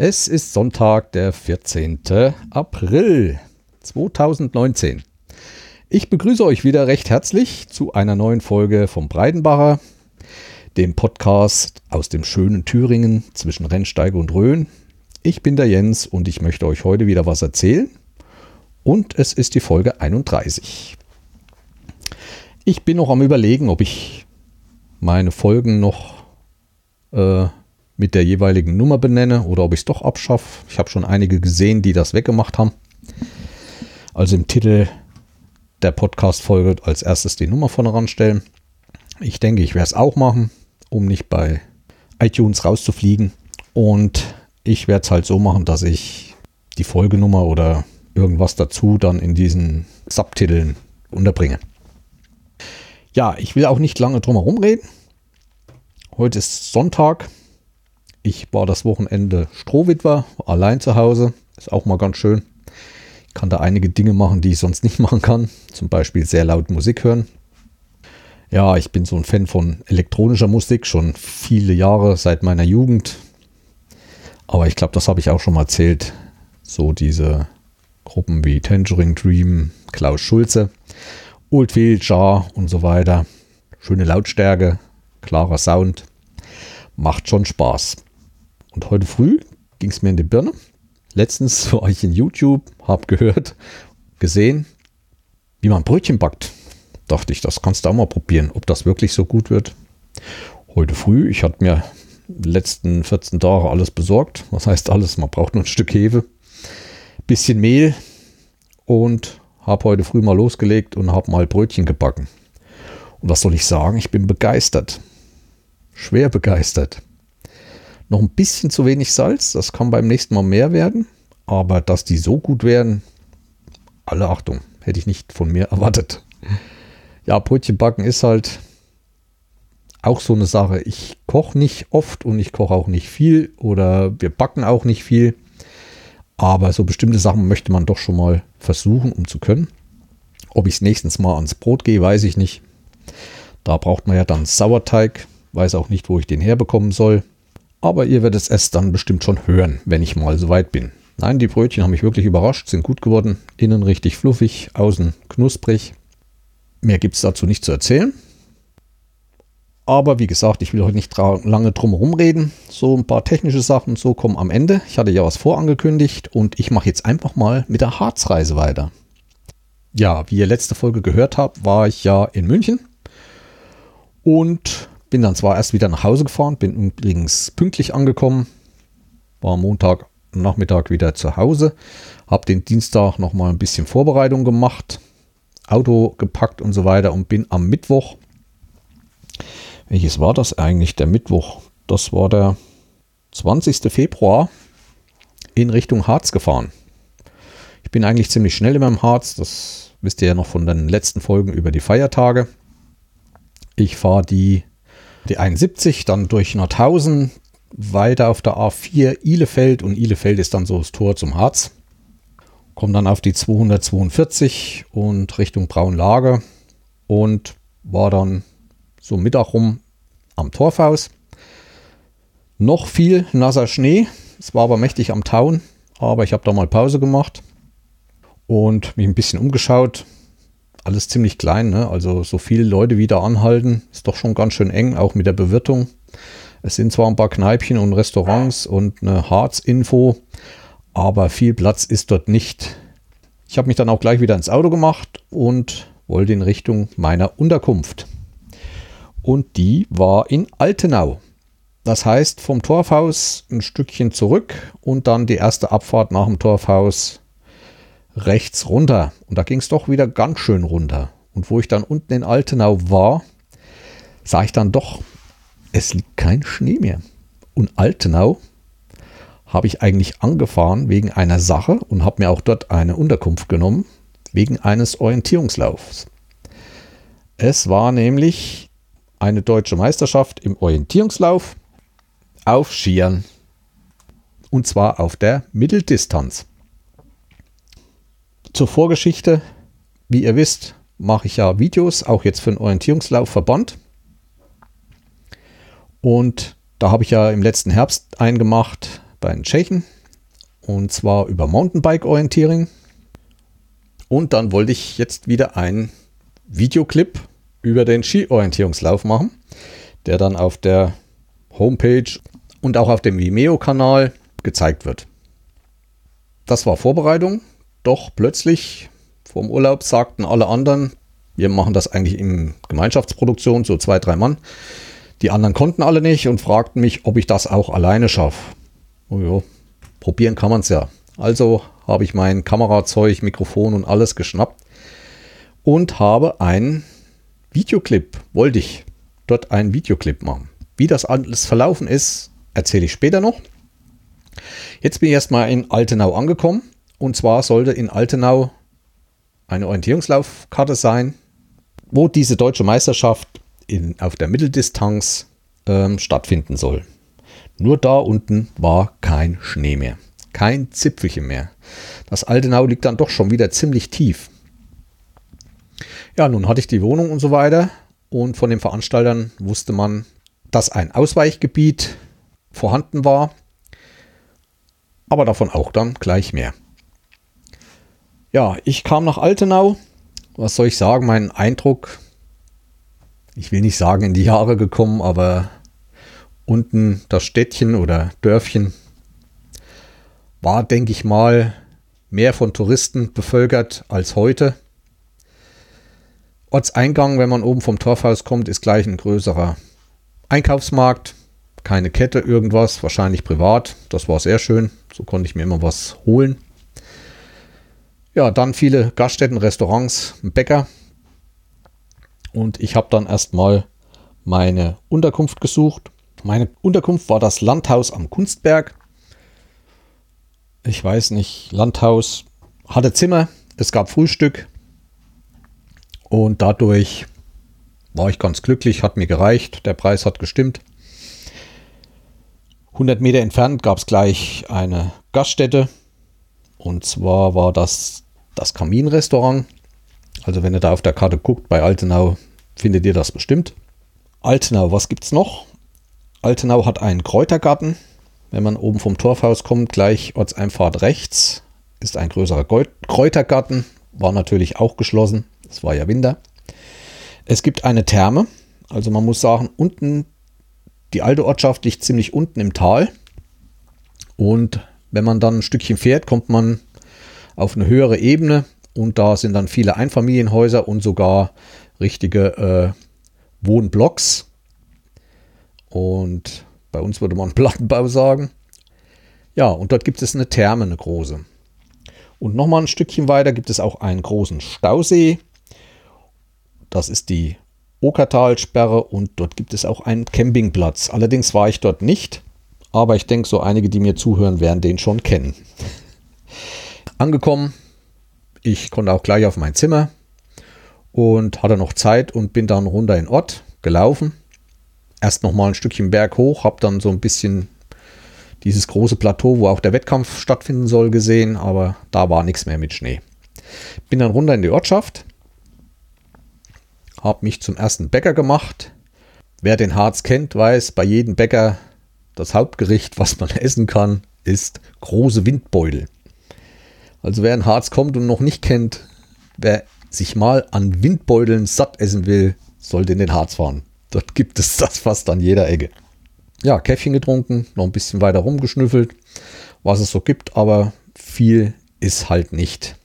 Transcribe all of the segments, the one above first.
Es ist Sonntag, der 14. April 2019. Ich begrüße euch wieder recht herzlich zu einer neuen Folge vom Breidenbacher, dem Podcast aus dem schönen Thüringen zwischen Rennsteige und Rhön. Ich bin der Jens und ich möchte euch heute wieder was erzählen. Und es ist die Folge 31. Ich bin noch am Überlegen, ob ich meine Folgen noch äh, mit der jeweiligen Nummer benenne oder ob ich es doch abschaffe. Ich habe schon einige gesehen, die das weggemacht haben. Also im Titel der Podcast-Folge als erstes die Nummer vorne ranstellen. Ich denke, ich werde es auch machen, um nicht bei iTunes rauszufliegen. Und ich werde es halt so machen, dass ich die Folgenummer oder irgendwas dazu dann in diesen Subtiteln unterbringe. Ja, ich will auch nicht lange drum herum reden. Heute ist Sonntag, ich war das Wochenende Strohwitwer, allein zu Hause. Ist auch mal ganz schön. Ich kann da einige Dinge machen, die ich sonst nicht machen kann. Zum Beispiel sehr laut Musik hören. Ja, ich bin so ein Fan von elektronischer Musik, schon viele Jahre seit meiner Jugend. Aber ich glaube, das habe ich auch schon mal erzählt. So diese Gruppen wie Tangerine Dream, Klaus Schulze, Oldfield, Jar und so weiter. Schöne Lautstärke, klarer Sound. Macht schon Spaß. Und heute früh ging es mir in die Birne. Letztens war ich in YouTube, habe gehört, gesehen, wie man Brötchen backt. Dachte ich, das kannst du auch mal probieren, ob das wirklich so gut wird. Heute früh, ich hatte mir letzten 14 Tage alles besorgt. Was heißt alles? Man braucht nur ein Stück Hefe, bisschen Mehl und habe heute früh mal losgelegt und habe mal Brötchen gebacken. Und was soll ich sagen? Ich bin begeistert. Schwer begeistert. Noch ein bisschen zu wenig Salz, das kann beim nächsten Mal mehr werden. Aber dass die so gut werden, alle Achtung, hätte ich nicht von mir erwartet. Ja, Brötchen backen ist halt auch so eine Sache. Ich koche nicht oft und ich koche auch nicht viel oder wir backen auch nicht viel. Aber so bestimmte Sachen möchte man doch schon mal versuchen, um zu können. Ob ich es nächstens mal ans Brot gehe, weiß ich nicht. Da braucht man ja dann Sauerteig. Weiß auch nicht, wo ich den herbekommen soll. Aber ihr werdet es dann bestimmt schon hören, wenn ich mal soweit bin. Nein, die Brötchen haben mich wirklich überrascht, sind gut geworden. Innen richtig fluffig, außen knusprig. Mehr gibt es dazu nicht zu erzählen. Aber wie gesagt, ich will heute nicht lange drum reden. So ein paar technische Sachen so kommen am Ende. Ich hatte ja was vorangekündigt und ich mache jetzt einfach mal mit der Harzreise weiter. Ja, wie ihr letzte Folge gehört habt, war ich ja in München und bin dann zwar erst wieder nach Hause gefahren, bin übrigens pünktlich angekommen, war Montag Nachmittag wieder zu Hause, habe den Dienstag noch mal ein bisschen Vorbereitung gemacht, Auto gepackt und so weiter und bin am Mittwoch, welches war das eigentlich, der Mittwoch? Das war der 20. Februar in Richtung Harz gefahren. Ich bin eigentlich ziemlich schnell in meinem Harz, das wisst ihr ja noch von den letzten Folgen über die Feiertage. Ich fahre die die 71, dann durch Nordhausen, weiter auf der A4 Ilefeld und Ilefeld ist dann so das Tor zum Harz. Komme dann auf die 242 und Richtung Braunlager und war dann so Mittag rum am Torfhaus. Noch viel nasser Schnee. Es war aber mächtig am Tauen, aber ich habe da mal Pause gemacht und mich ein bisschen umgeschaut alles ziemlich klein, ne? also so viele Leute wieder anhalten, ist doch schon ganz schön eng, auch mit der Bewirtung. Es sind zwar ein paar Kneipchen und Restaurants und eine Harz-Info, aber viel Platz ist dort nicht. Ich habe mich dann auch gleich wieder ins Auto gemacht und wollte in Richtung meiner Unterkunft. Und die war in Altenau. Das heißt, vom Torfhaus ein Stückchen zurück und dann die erste Abfahrt nach dem Torfhaus rechts runter. Und da ging es doch wieder ganz schön runter. Und wo ich dann unten in Altenau war, sah ich dann doch, es liegt kein Schnee mehr. Und Altenau habe ich eigentlich angefahren wegen einer Sache und habe mir auch dort eine Unterkunft genommen, wegen eines Orientierungslaufs. Es war nämlich eine deutsche Meisterschaft im Orientierungslauf auf Skiern. Und zwar auf der Mitteldistanz. Zur Vorgeschichte. Wie ihr wisst, mache ich ja Videos, auch jetzt für den Orientierungslaufverband. Und da habe ich ja im letzten Herbst eingemacht bei den Tschechen. Und zwar über Mountainbike-Orientierung. Und dann wollte ich jetzt wieder einen Videoclip über den Ski-Orientierungslauf machen, der dann auf der Homepage und auch auf dem Vimeo-Kanal gezeigt wird. Das war Vorbereitung, doch plötzlich vom Urlaub sagten alle anderen, wir machen das eigentlich in Gemeinschaftsproduktion, so zwei, drei Mann. Die anderen konnten alle nicht und fragten mich, ob ich das auch alleine schaffe. Oh ja, probieren kann man es ja. Also habe ich mein Kamerazeug, Mikrofon und alles geschnappt und habe einen Videoclip, wollte ich dort einen Videoclip machen. Wie das alles verlaufen ist, erzähle ich später noch. Jetzt bin ich erstmal in Altenau angekommen. Und zwar sollte in Altenau eine Orientierungslaufkarte sein, wo diese deutsche Meisterschaft in, auf der Mitteldistanz ähm, stattfinden soll. Nur da unten war kein Schnee mehr. Kein Zipfelchen mehr. Das Altenau liegt dann doch schon wieder ziemlich tief. Ja, nun hatte ich die Wohnung und so weiter. Und von den Veranstaltern wusste man, dass ein Ausweichgebiet vorhanden war. Aber davon auch dann gleich mehr. Ja, ich kam nach Altenau. Was soll ich sagen? Mein Eindruck, ich will nicht sagen in die Jahre gekommen, aber unten das Städtchen oder Dörfchen war, denke ich mal, mehr von Touristen bevölkert als heute. Ortseingang, wenn man oben vom Torfhaus kommt, ist gleich ein größerer Einkaufsmarkt. Keine Kette, irgendwas, wahrscheinlich privat. Das war sehr schön. So konnte ich mir immer was holen. Ja, dann viele Gaststätten, Restaurants, Bäcker. Und ich habe dann erstmal meine Unterkunft gesucht. Meine Unterkunft war das Landhaus am Kunstberg. Ich weiß nicht, Landhaus hatte Zimmer, es gab Frühstück, und dadurch war ich ganz glücklich, hat mir gereicht, der Preis hat gestimmt. 100 Meter entfernt gab es gleich eine Gaststätte. Und zwar war das das Kaminrestaurant. Also wenn ihr da auf der Karte guckt, bei Altenau findet ihr das bestimmt. Altenau, was gibt es noch? Altenau hat einen Kräutergarten. Wenn man oben vom Torfhaus kommt, gleich Ortseinfahrt rechts ist ein größerer Kräutergarten. War natürlich auch geschlossen. Es war ja Winter. Es gibt eine Therme. Also man muss sagen, unten, die alte Ortschaft liegt ziemlich unten im Tal. Und wenn man dann ein Stückchen fährt, kommt man auf eine höhere Ebene. Und da sind dann viele Einfamilienhäuser und sogar richtige äh, Wohnblocks. Und bei uns würde man Plattenbau sagen. Ja, und dort gibt es eine Therme, eine große. Und nochmal ein Stückchen weiter gibt es auch einen großen Stausee. Das ist die Okertalsperre und dort gibt es auch einen Campingplatz. Allerdings war ich dort nicht, aber ich denke, so einige, die mir zuhören, werden den schon kennen. Angekommen, ich konnte auch gleich auf mein Zimmer und hatte noch Zeit und bin dann runter in Ort gelaufen. Erst noch mal ein Stückchen Berg hoch, habe dann so ein bisschen dieses große Plateau, wo auch der Wettkampf stattfinden soll, gesehen, aber da war nichts mehr mit Schnee. Bin dann runter in die Ortschaft, habe mich zum ersten Bäcker gemacht. Wer den Harz kennt, weiß, bei jedem Bäcker das Hauptgericht, was man essen kann, ist große Windbeutel. Also wer in Harz kommt und noch nicht kennt, wer sich mal an Windbeuteln satt essen will, sollte in den Harz fahren. Dort gibt es das fast an jeder Ecke. Ja, Käffchen getrunken, noch ein bisschen weiter rumgeschnüffelt, was es so gibt, aber viel ist halt nicht.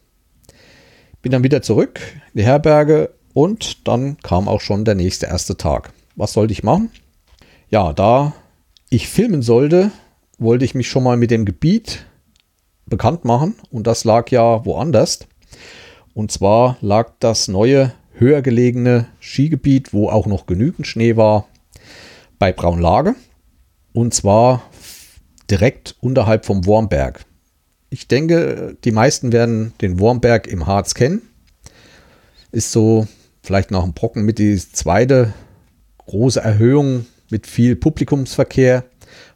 Bin dann wieder zurück in die Herberge und dann kam auch schon der nächste erste Tag. Was sollte ich machen? Ja, da ich filmen sollte, wollte ich mich schon mal mit dem Gebiet bekannt machen. Und das lag ja woanders. Und zwar lag das neue, höher gelegene Skigebiet, wo auch noch genügend Schnee war, bei Braunlage. Und zwar direkt unterhalb vom Wormberg. Ich denke, die meisten werden den Wormberg im Harz kennen. Ist so vielleicht nach dem Brocken mit die zweite große Erhöhung mit viel Publikumsverkehr,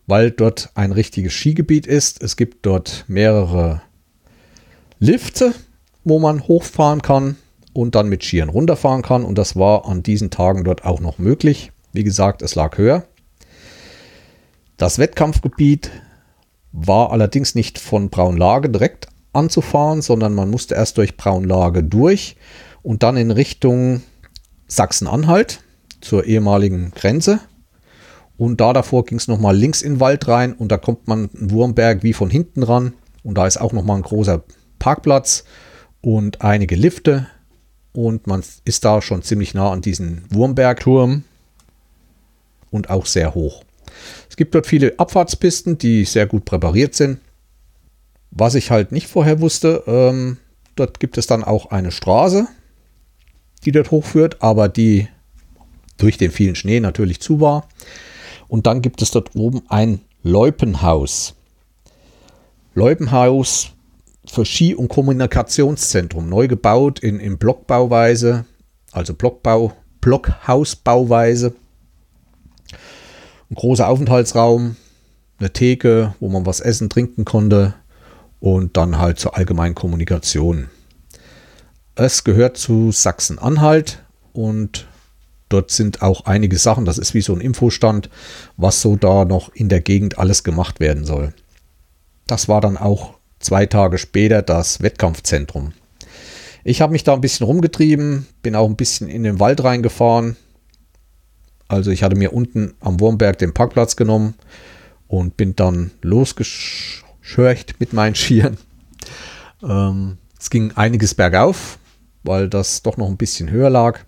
weil dort ein richtiges Skigebiet ist. Es gibt dort mehrere Lifte, wo man hochfahren kann und dann mit Skiern runterfahren kann. Und das war an diesen Tagen dort auch noch möglich. Wie gesagt, es lag höher. Das Wettkampfgebiet war allerdings nicht von Braunlage direkt anzufahren, sondern man musste erst durch Braunlage durch und dann in Richtung Sachsen-Anhalt zur ehemaligen Grenze. Und da davor ging es nochmal links in den Wald rein und da kommt man in Wurmberg wie von hinten ran. Und da ist auch nochmal ein großer Parkplatz und einige Lifte. Und man ist da schon ziemlich nah an diesen Wurmbergturm und auch sehr hoch. Es gibt dort viele Abfahrtspisten, die sehr gut präpariert sind. Was ich halt nicht vorher wusste, ähm, dort gibt es dann auch eine Straße, die dort hochführt, aber die durch den vielen Schnee natürlich zu war. Und dann gibt es dort oben ein Leupenhaus. Leupenhaus für Ski- und Kommunikationszentrum, neu gebaut in, in Blockbauweise, also Blockbau, Blockhausbauweise. Ein großer Aufenthaltsraum, eine Theke, wo man was essen, trinken konnte und dann halt zur allgemeinen Kommunikation. Es gehört zu Sachsen-Anhalt und dort sind auch einige Sachen, das ist wie so ein Infostand, was so da noch in der Gegend alles gemacht werden soll. Das war dann auch zwei Tage später das Wettkampfzentrum. Ich habe mich da ein bisschen rumgetrieben, bin auch ein bisschen in den Wald reingefahren. Also ich hatte mir unten am Wurmberg den Parkplatz genommen und bin dann losgeschörcht mit meinen Skiern. Ähm, es ging einiges bergauf, weil das doch noch ein bisschen höher lag.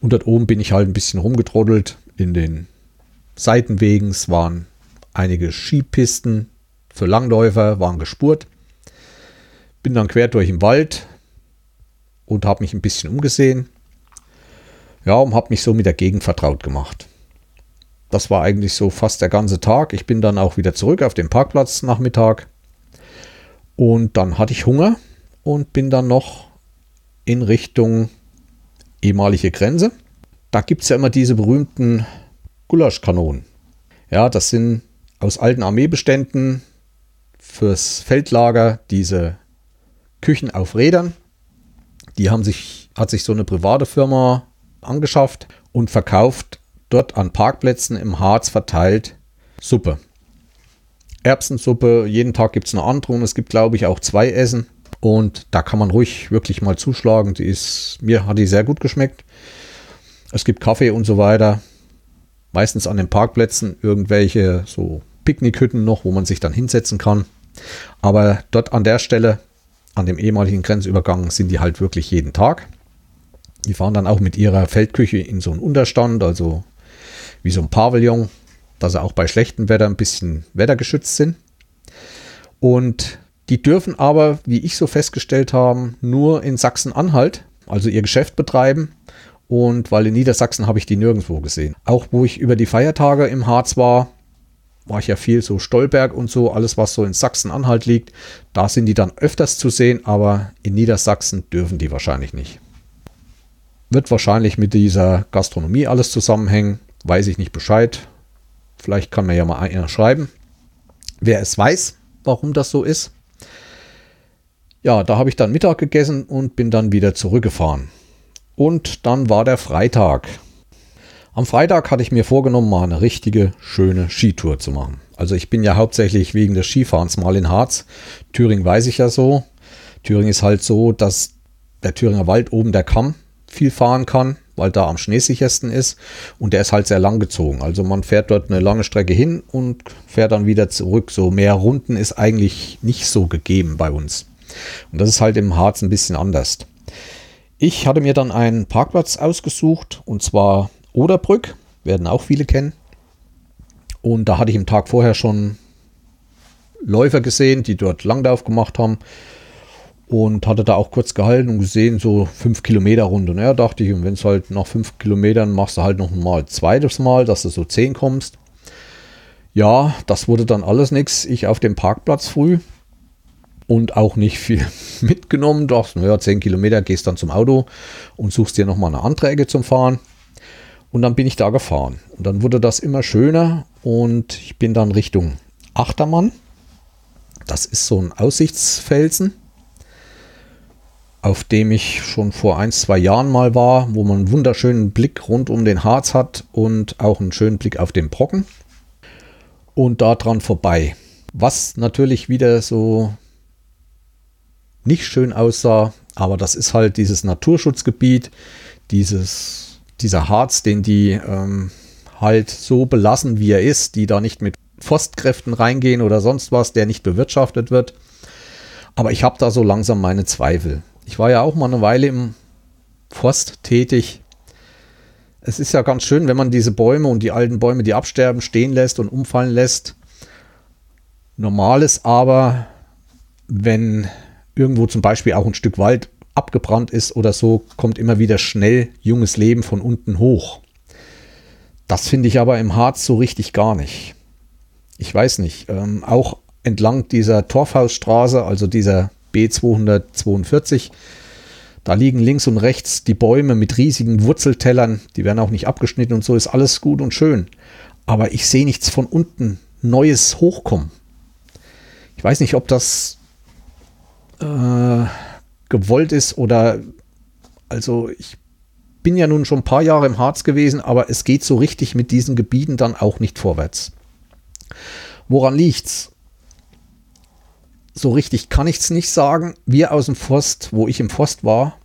Und dort oben bin ich halt ein bisschen rumgetroddelt in den Seitenwegen. Es waren einige Skipisten für Langläufer, waren gespurt. Bin dann quer durch den Wald und habe mich ein bisschen umgesehen. Ja, und habe mich so mit der Gegend vertraut gemacht. Das war eigentlich so fast der ganze Tag. Ich bin dann auch wieder zurück auf den Parkplatz Nachmittag. Und dann hatte ich Hunger und bin dann noch in Richtung ehemalige Grenze. Da gibt es ja immer diese berühmten Gulaschkanonen. Ja, das sind aus alten Armeebeständen fürs Feldlager diese Küchen auf Rädern. Die haben sich, hat sich so eine private Firma angeschafft und verkauft dort an Parkplätzen im Harz verteilt Suppe. Erbsensuppe, jeden Tag gibt es eine andere und es gibt, glaube ich, auch zwei Essen. Und da kann man ruhig wirklich mal zuschlagen. Die ist, mir hat die sehr gut geschmeckt. Es gibt Kaffee und so weiter. Meistens an den Parkplätzen irgendwelche so Picknickhütten noch, wo man sich dann hinsetzen kann. Aber dort an der Stelle an dem ehemaligen Grenzübergang sind die halt wirklich jeden Tag. Die fahren dann auch mit ihrer Feldküche in so einen Unterstand, also wie so ein Pavillon, dass sie auch bei schlechtem Wetter ein bisschen wettergeschützt sind. Und die dürfen aber, wie ich so festgestellt habe, nur in Sachsen-Anhalt, also ihr Geschäft betreiben. Und weil in Niedersachsen habe ich die nirgendwo gesehen. Auch wo ich über die Feiertage im Harz war, war ich ja viel so Stolberg und so, alles was so in Sachsen-Anhalt liegt. Da sind die dann öfters zu sehen, aber in Niedersachsen dürfen die wahrscheinlich nicht. Wird wahrscheinlich mit dieser Gastronomie alles zusammenhängen, weiß ich nicht Bescheid. Vielleicht kann mir ja mal einer schreiben, wer es weiß, warum das so ist. Ja, da habe ich dann Mittag gegessen und bin dann wieder zurückgefahren. Und dann war der Freitag. Am Freitag hatte ich mir vorgenommen, mal eine richtige, schöne Skitour zu machen. Also ich bin ja hauptsächlich wegen des Skifahrens mal in Harz. Thüringen weiß ich ja so. Thüringen ist halt so, dass der Thüringer Wald oben der Kamm viel fahren kann, weil da am schneesichersten ist. Und der ist halt sehr lang gezogen. Also man fährt dort eine lange Strecke hin und fährt dann wieder zurück. So mehr Runden ist eigentlich nicht so gegeben bei uns. Und das ist halt im Harz ein bisschen anders. Ich hatte mir dann einen Parkplatz ausgesucht und zwar Oderbrück, werden auch viele kennen. Und da hatte ich im Tag vorher schon Läufer gesehen, die dort Langlauf gemacht haben. Und hatte da auch kurz gehalten und gesehen, so fünf Kilometer Runde. Naja, dachte ich, und wenn es halt nach fünf Kilometern machst du halt noch mal zweites Mal, dass du so zehn kommst. Ja, das wurde dann alles nichts. Ich auf dem Parkplatz früh und auch nicht viel mitgenommen. Dachte, naja, zehn Kilometer gehst dann zum Auto und suchst dir nochmal eine Ecke zum Fahren. Und dann bin ich da gefahren. Und dann wurde das immer schöner und ich bin dann Richtung Achtermann. Das ist so ein Aussichtsfelsen, auf dem ich schon vor ein, zwei Jahren mal war, wo man einen wunderschönen Blick rund um den Harz hat und auch einen schönen Blick auf den Brocken. Und da dran vorbei Was natürlich wieder so nicht schön aussah, aber das ist halt dieses Naturschutzgebiet, dieses, dieser Harz, den die ähm, halt so belassen, wie er ist, die da nicht mit Forstkräften reingehen oder sonst was, der nicht bewirtschaftet wird. Aber ich habe da so langsam meine Zweifel. Ich war ja auch mal eine Weile im Forst tätig. Es ist ja ganz schön, wenn man diese Bäume und die alten Bäume, die absterben, stehen lässt und umfallen lässt. Normal ist aber, wenn irgendwo zum Beispiel auch ein Stück Wald abgebrannt ist oder so, kommt immer wieder schnell junges Leben von unten hoch. Das finde ich aber im Harz so richtig gar nicht. Ich weiß nicht, ähm, auch entlang dieser Torfhausstraße, also dieser B242, da liegen links und rechts die Bäume mit riesigen Wurzeltellern, die werden auch nicht abgeschnitten und so ist alles gut und schön. Aber ich sehe nichts von unten Neues hochkommen. Ich weiß nicht, ob das äh, gewollt ist oder also ich bin ja nun schon ein paar Jahre im Harz gewesen, aber es geht so richtig mit diesen Gebieten dann auch nicht vorwärts. Woran liegt's? So richtig kann ich es nicht sagen. Wir aus dem Forst, wo ich im Forst war,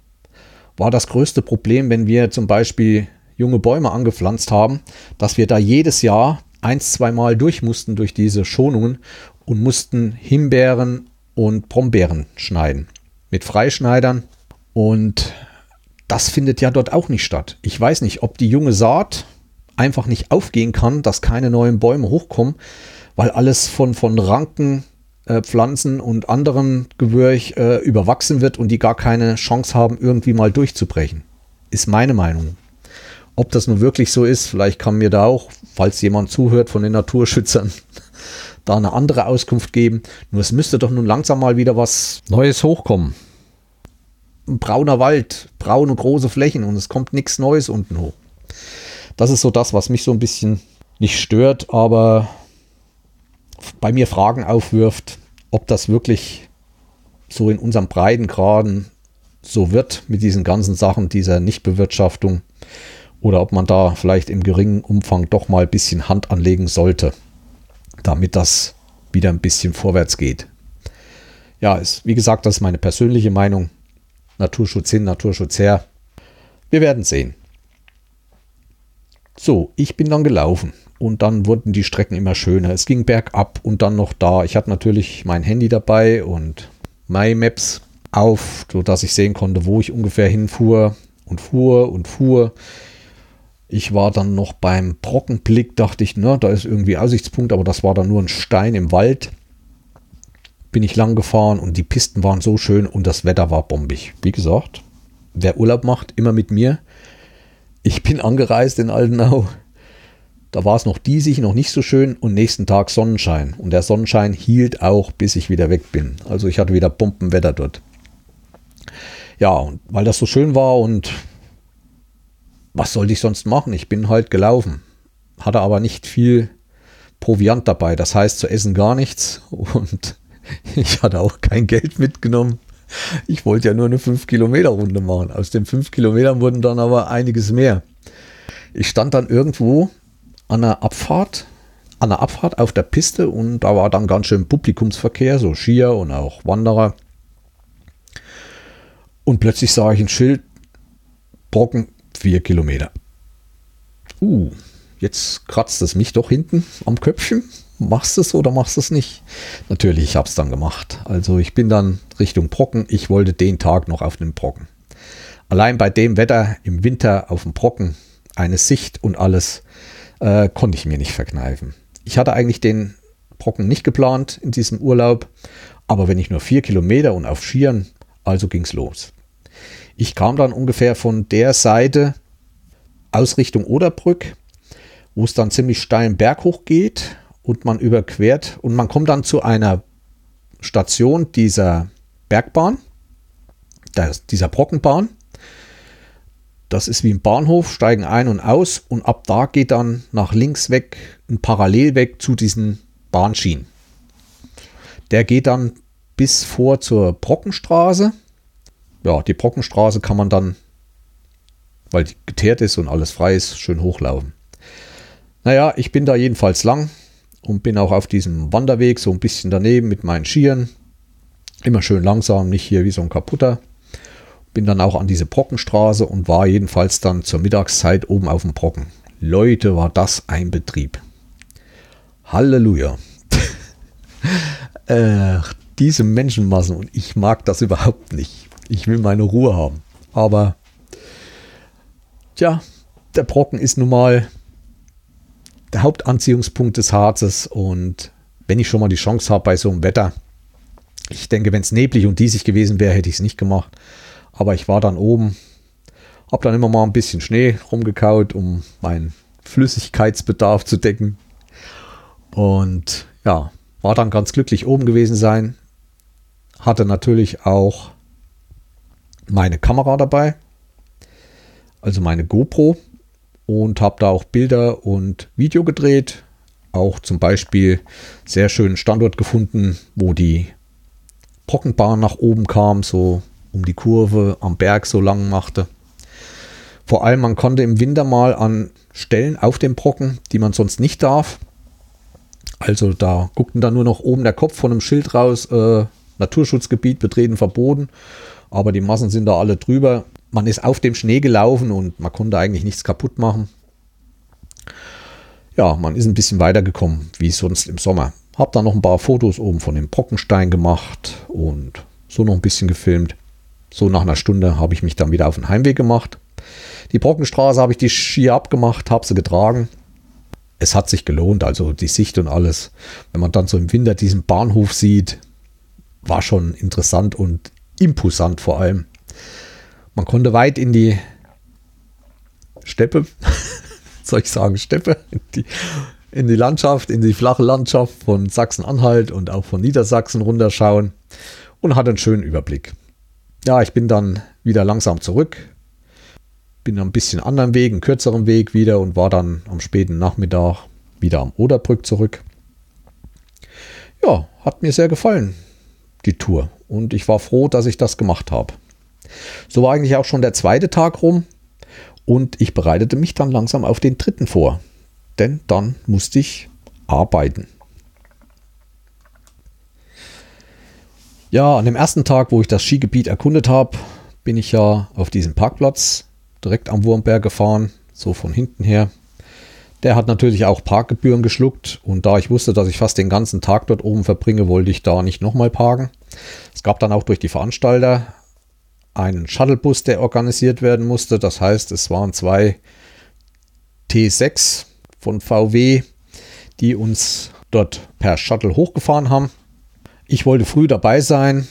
war das größte Problem, wenn wir zum Beispiel junge Bäume angepflanzt haben, dass wir da jedes Jahr ein, zwei Mal durch mussten durch diese Schonungen und mussten Himbeeren und Brombeeren schneiden. Mit Freischneidern. Und das findet ja dort auch nicht statt. Ich weiß nicht, ob die junge Saat einfach nicht aufgehen kann, dass keine neuen Bäume hochkommen, weil alles von, von Ranken, äh, Pflanzen und anderem Gewürch äh, überwachsen wird und die gar keine Chance haben, irgendwie mal durchzubrechen. Ist meine Meinung. Ob das nun wirklich so ist, vielleicht kann mir da auch, falls jemand zuhört von den Naturschützern, da eine andere Auskunft geben. Nur es müsste doch nun langsam mal wieder was Neues hochkommen. Ein brauner Wald, braune große Flächen und es kommt nichts Neues unten hoch. Das ist so das, was mich so ein bisschen nicht stört, aber bei mir Fragen aufwirft, ob das wirklich so in unserem Breitengraden so wird mit diesen ganzen Sachen, dieser Nichtbewirtschaftung oder ob man da vielleicht im geringen Umfang doch mal ein bisschen Hand anlegen sollte damit das wieder ein bisschen vorwärts geht. Ja, ist, wie gesagt, das ist meine persönliche Meinung. Naturschutz hin, Naturschutz her. Wir werden sehen. So, ich bin dann gelaufen und dann wurden die Strecken immer schöner. Es ging bergab und dann noch da. Ich hatte natürlich mein Handy dabei und MyMaps auf, sodass ich sehen konnte, wo ich ungefähr hinfuhr und fuhr und fuhr. Ich war dann noch beim Brockenblick, dachte ich, ne, da ist irgendwie Aussichtspunkt, aber das war dann nur ein Stein im Wald. Bin ich lang gefahren und die Pisten waren so schön und das Wetter war bombig. Wie gesagt, wer Urlaub macht, immer mit mir. Ich bin angereist in Aldenau. Da war es noch diesig, noch nicht so schön und nächsten Tag Sonnenschein. Und der Sonnenschein hielt auch, bis ich wieder weg bin. Also ich hatte wieder Bombenwetter dort. Ja, und weil das so schön war und was sollte ich sonst machen? Ich bin halt gelaufen. Hatte aber nicht viel Proviant dabei. Das heißt zu essen gar nichts. Und ich hatte auch kein Geld mitgenommen. Ich wollte ja nur eine 5 Kilometer Runde machen. Aus den 5 Kilometern wurden dann aber einiges mehr. Ich stand dann irgendwo an der Abfahrt, an der Abfahrt auf der Piste und da war dann ganz schön Publikumsverkehr, so Skier und auch Wanderer. Und plötzlich sah ich ein Schild, Brocken vier Kilometer. Uh, jetzt kratzt es mich doch hinten am Köpfchen. Machst du es oder machst du es nicht? Natürlich, ich habe es dann gemacht. Also ich bin dann Richtung Brocken. Ich wollte den Tag noch auf den Brocken. Allein bei dem Wetter im Winter auf dem Brocken, eine Sicht und alles, äh, konnte ich mir nicht verkneifen. Ich hatte eigentlich den Brocken nicht geplant in diesem Urlaub, aber wenn ich nur vier Kilometer und auf Skiern, also ging es los. Ich kam dann ungefähr von der Seite aus Richtung Oderbrück, wo es dann ziemlich steilen Berg hoch geht und man überquert und man kommt dann zu einer Station dieser Bergbahn, dieser Brockenbahn. Das ist wie ein Bahnhof, steigen ein und aus und ab da geht dann nach links weg ein Parallelweg zu diesen Bahnschienen. Der geht dann bis vor zur Brockenstraße ja, die Brockenstraße kann man dann, weil die geteert ist und alles frei ist, schön hochlaufen. Naja, ich bin da jedenfalls lang und bin auch auf diesem Wanderweg so ein bisschen daneben mit meinen Skiern. Immer schön langsam, nicht hier wie so ein kaputter. Bin dann auch an diese Brockenstraße und war jedenfalls dann zur Mittagszeit oben auf dem Brocken. Leute, war das ein Betrieb. Halleluja. äh, diese Menschenmassen und ich mag das überhaupt nicht. Ich will meine Ruhe haben. Aber tja, der Brocken ist nun mal der Hauptanziehungspunkt des Harzes und wenn ich schon mal die Chance habe bei so einem Wetter, ich denke, wenn es neblig und diesig gewesen wäre, hätte ich es nicht gemacht. Aber ich war dann oben, habe dann immer mal ein bisschen Schnee rumgekaut, um meinen Flüssigkeitsbedarf zu decken. Und ja, war dann ganz glücklich oben gewesen sein. Hatte natürlich auch meine Kamera dabei, also meine GoPro und habe da auch Bilder und Video gedreht. Auch zum Beispiel sehr schönen Standort gefunden, wo die Brockenbahn nach oben kam, so um die Kurve am Berg so lang machte. Vor allem, man konnte im Winter mal an Stellen auf dem Brocken, die man sonst nicht darf. Also da guckten dann nur noch oben der Kopf von einem Schild raus, äh, Naturschutzgebiet betreten verboten. Aber die Massen sind da alle drüber man ist auf dem Schnee gelaufen und man konnte eigentlich nichts kaputt machen. Ja, man ist ein bisschen weitergekommen, wie sonst im Sommer. Hab dann noch ein paar Fotos oben von dem Brockenstein gemacht und so noch ein bisschen gefilmt. So nach einer Stunde habe ich mich dann wieder auf den Heimweg gemacht. Die Brockenstraße habe ich die Skier abgemacht, habe sie getragen. Es hat sich gelohnt, also die Sicht und alles. Wenn man dann so im Winter diesen Bahnhof sieht, war schon interessant und imposant vor allem. Man konnte weit in die Steppe, soll ich sagen, Steppe, in die, in die Landschaft, in die flache Landschaft von Sachsen-Anhalt und auch von Niedersachsen runterschauen und hatte einen schönen Überblick. Ja, ich bin dann wieder langsam zurück, bin ein bisschen anderen Weg, einen kürzeren Weg wieder und war dann am späten Nachmittag wieder am Oderbrück zurück. Ja, hat mir sehr gefallen, die Tour. Und ich war froh, dass ich das gemacht habe. So war eigentlich auch schon der zweite Tag rum und ich bereitete mich dann langsam auf den dritten vor, denn dann musste ich arbeiten. Ja, an dem ersten Tag, wo ich das Skigebiet erkundet habe, bin ich ja auf diesem Parkplatz direkt am Wurmberg gefahren, so von hinten her. Der hat natürlich auch Parkgebühren geschluckt und da ich wusste, dass ich fast den ganzen Tag dort oben verbringe, wollte ich da nicht nochmal parken. Gab dann auch durch die Veranstalter einen Shuttlebus, der organisiert werden musste. Das heißt, es waren zwei T6 von VW, die uns dort per Shuttle hochgefahren haben. Ich wollte früh dabei sein.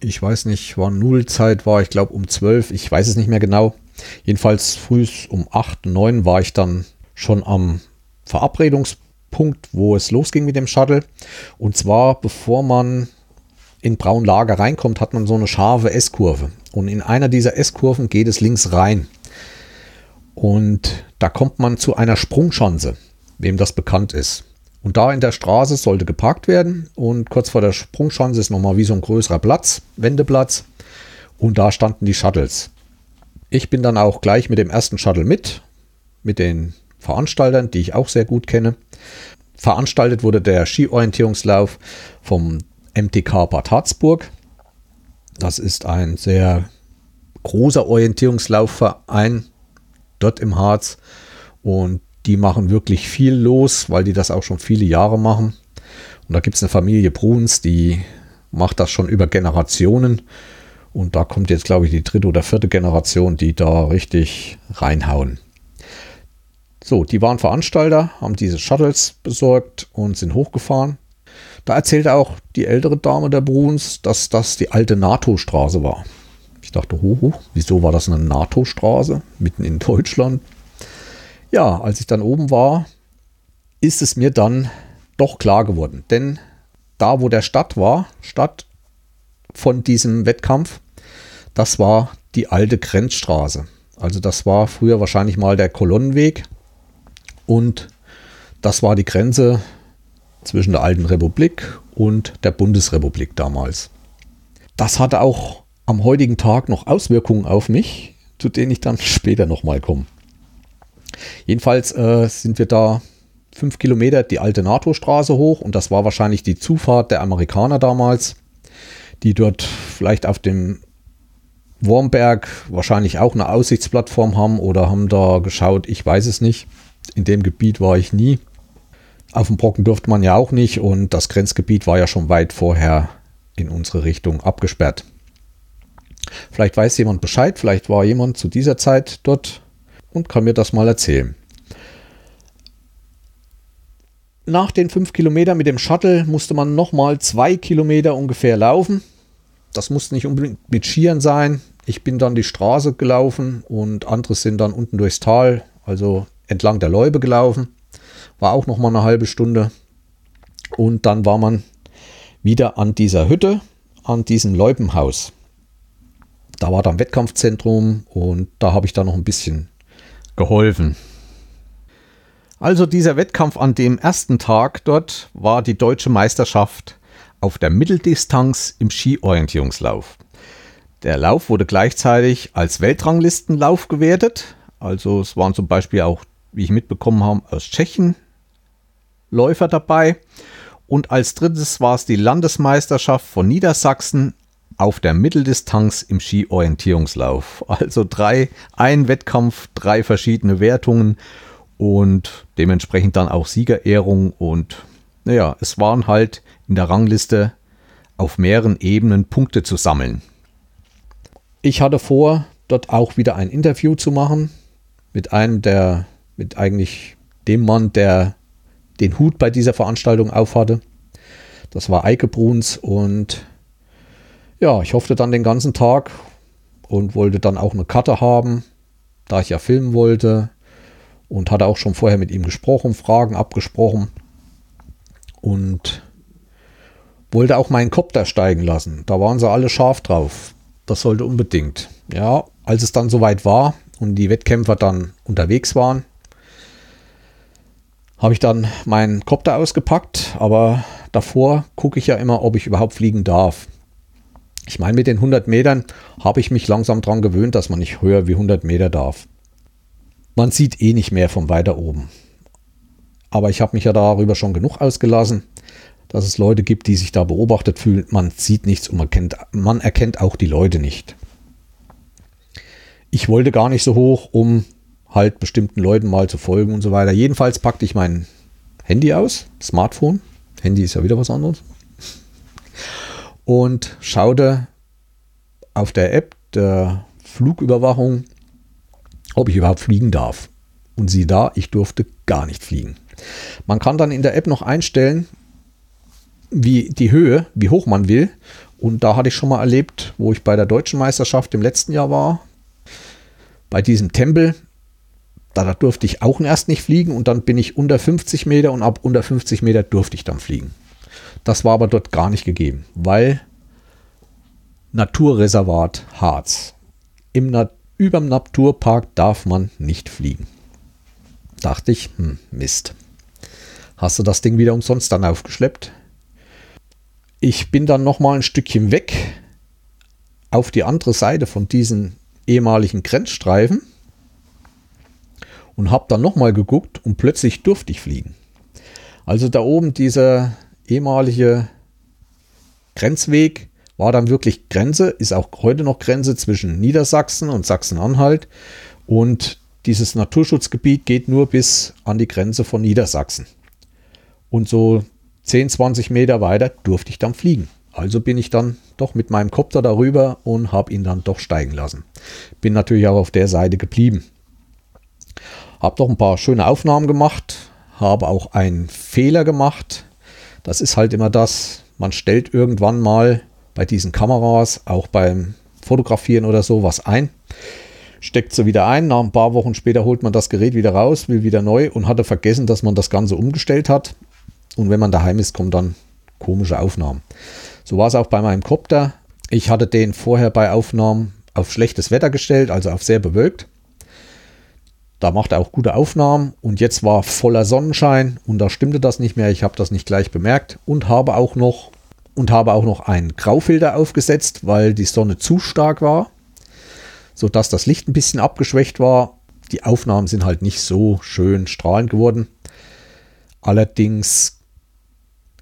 Ich weiß nicht, wann Nullzeit war, ich glaube um 12, ich weiß es nicht mehr genau. Jedenfalls früh um 8, 9 war ich dann schon am Verabredungspunkt, wo es losging mit dem Shuttle. Und zwar bevor man in Braunlager reinkommt, hat man so eine scharfe S-Kurve. Und in einer dieser S-Kurven geht es links rein. Und da kommt man zu einer Sprungschanze, wem das bekannt ist. Und da in der Straße sollte geparkt werden. Und kurz vor der Sprungschanze ist nochmal wie so ein größerer Platz, Wendeplatz. Und da standen die Shuttles. Ich bin dann auch gleich mit dem ersten Shuttle mit, mit den Veranstaltern, die ich auch sehr gut kenne. Veranstaltet wurde der Skiorientierungslauf vom MTK Bad Harzburg. Das ist ein sehr großer Orientierungslaufverein dort im Harz und die machen wirklich viel los, weil die das auch schon viele Jahre machen. Und da gibt es eine Familie Bruns, die macht das schon über Generationen. Und da kommt jetzt, glaube ich, die dritte oder vierte Generation, die da richtig reinhauen. So, die waren Veranstalter, haben diese Shuttles besorgt und sind hochgefahren. Da erzählte auch die ältere Dame der Bruns, dass das die alte NATO-Straße war. Ich dachte, hoho, wieso war das eine NATO-Straße mitten in Deutschland? Ja, als ich dann oben war, ist es mir dann doch klar geworden. Denn da, wo der Stadt war, Stadt von diesem Wettkampf, das war die alte Grenzstraße. Also das war früher wahrscheinlich mal der Kolonnenweg und das war die Grenze zwischen der alten Republik und der Bundesrepublik damals. Das hatte auch am heutigen Tag noch Auswirkungen auf mich, zu denen ich dann später nochmal komme. Jedenfalls äh, sind wir da fünf Kilometer die alte NATO-Straße hoch und das war wahrscheinlich die Zufahrt der Amerikaner damals, die dort vielleicht auf dem Wormberg wahrscheinlich auch eine Aussichtsplattform haben oder haben da geschaut, ich weiß es nicht. In dem Gebiet war ich nie. Auf dem Brocken durfte man ja auch nicht und das Grenzgebiet war ja schon weit vorher in unsere Richtung abgesperrt. Vielleicht weiß jemand Bescheid, vielleicht war jemand zu dieser Zeit dort und kann mir das mal erzählen. Nach den fünf Kilometern mit dem Shuttle musste man nochmal zwei Kilometer ungefähr laufen. Das musste nicht unbedingt mit Skiern sein. Ich bin dann die Straße gelaufen und andere sind dann unten durchs Tal, also entlang der Läube gelaufen. War auch nochmal eine halbe Stunde. Und dann war man wieder an dieser Hütte, an diesem Läupenhaus. Da war dann Wettkampfzentrum und da habe ich dann noch ein bisschen geholfen. Also dieser Wettkampf an dem ersten Tag dort war die deutsche Meisterschaft auf der Mitteldistanz im Skiorientierungslauf. Der Lauf wurde gleichzeitig als Weltranglistenlauf gewertet. Also es waren zum Beispiel auch, wie ich mitbekommen habe, aus Tschechien Läufer dabei. Und als drittes war es die Landesmeisterschaft von Niedersachsen auf der Mitteldistanz im Skiorientierungslauf. Also drei, ein Wettkampf, drei verschiedene Wertungen und dementsprechend dann auch Siegerehrung und naja, es waren halt in der Rangliste auf mehreren Ebenen Punkte zu sammeln. Ich hatte vor, dort auch wieder ein Interview zu machen mit einem der, mit eigentlich dem Mann, der den Hut bei dieser Veranstaltung aufhatte. Das war Eike Bruns und ja, ich hoffte dann den ganzen Tag und wollte dann auch eine Karte haben, da ich ja filmen wollte und hatte auch schon vorher mit ihm gesprochen, Fragen abgesprochen und wollte auch meinen Kopter steigen lassen. Da waren sie alle scharf drauf. Das sollte unbedingt. Ja, als es dann soweit war und die Wettkämpfer dann unterwegs waren, habe ich dann meinen Kopter ausgepackt, aber davor gucke ich ja immer, ob ich überhaupt fliegen darf. Ich meine, mit den 100 Metern habe ich mich langsam daran gewöhnt, dass man nicht höher wie 100 Meter darf man sieht eh nicht mehr von weiter oben. Aber ich habe mich ja darüber schon genug ausgelassen, dass es Leute gibt, die sich da beobachtet fühlen. Man sieht nichts und man, kennt, man erkennt auch die Leute nicht. Ich wollte gar nicht so hoch, um halt bestimmten Leuten mal zu folgen und so weiter. Jedenfalls packte ich mein Handy aus, Smartphone. Handy ist ja wieder was anderes. Und schaute auf der App der Flugüberwachung ob ich überhaupt fliegen darf. Und sieh da, ich durfte gar nicht fliegen. Man kann dann in der App noch einstellen, wie die Höhe, wie hoch man will. Und da hatte ich schon mal erlebt, wo ich bei der deutschen Meisterschaft im letzten Jahr war, bei diesem Tempel, da, durfte ich auch erst nicht fliegen und dann bin ich unter 50 Meter und ab unter 50 Meter durfte ich dann fliegen. Das war aber dort gar nicht gegeben, weil Naturreservat Harz. Im Nat überm Naturpark darf man nicht fliegen. Dachte ich, hm, Mist. Hast du das Ding wieder umsonst dann aufgeschleppt? Ich bin dann noch mal ein Stückchen weg auf die andere Seite von diesen ehemaligen Grenzstreifen und habe dann noch mal geguckt und plötzlich durfte ich fliegen. Also da oben dieser ehemalige Grenzweg war dann wirklich Grenze, ist auch heute noch Grenze zwischen Niedersachsen und Sachsen-Anhalt. Und dieses Naturschutzgebiet geht nur bis an die Grenze von Niedersachsen. Und so 10, 20 Meter weiter durfte ich dann fliegen. Also bin ich dann doch mit meinem Kopter darüber und habe ihn dann doch steigen lassen. Bin natürlich auch auf der Seite geblieben. Habe doch ein paar schöne Aufnahmen gemacht, habe auch einen Fehler gemacht. Das ist halt immer das, man stellt irgendwann mal bei diesen Kameras, auch beim Fotografieren oder so, was ein. Steckt sie wieder ein, nach ein paar Wochen später holt man das Gerät wieder raus, will wieder neu und hatte vergessen, dass man das Ganze umgestellt hat. Und wenn man daheim ist, kommen dann komische Aufnahmen. So war es auch bei meinem Copter. Ich hatte den vorher bei Aufnahmen auf schlechtes Wetter gestellt, also auf sehr bewölkt. Da macht er auch gute Aufnahmen und jetzt war voller Sonnenschein und da stimmte das nicht mehr. Ich habe das nicht gleich bemerkt und habe auch noch und habe auch noch einen Graufilter aufgesetzt, weil die Sonne zu stark war, sodass das Licht ein bisschen abgeschwächt war. Die Aufnahmen sind halt nicht so schön strahlend geworden. Allerdings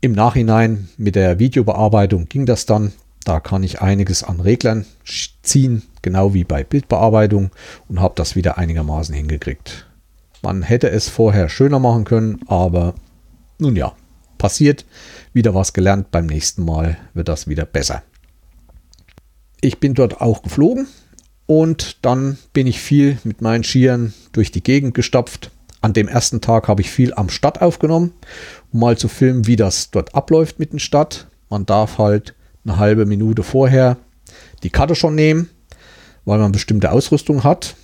im Nachhinein mit der Videobearbeitung ging das dann. Da kann ich einiges an Reglern ziehen, genau wie bei Bildbearbeitung und habe das wieder einigermaßen hingekriegt. Man hätte es vorher schöner machen können, aber nun ja, passiert. Wieder was gelernt. Beim nächsten Mal wird das wieder besser. Ich bin dort auch geflogen und dann bin ich viel mit meinen Skiern durch die Gegend gestapft. An dem ersten Tag habe ich viel am Stadt aufgenommen, um mal zu filmen, wie das dort abläuft mit dem Stadt. Man darf halt eine halbe Minute vorher die Karte schon nehmen, weil man bestimmte Ausrüstung hat.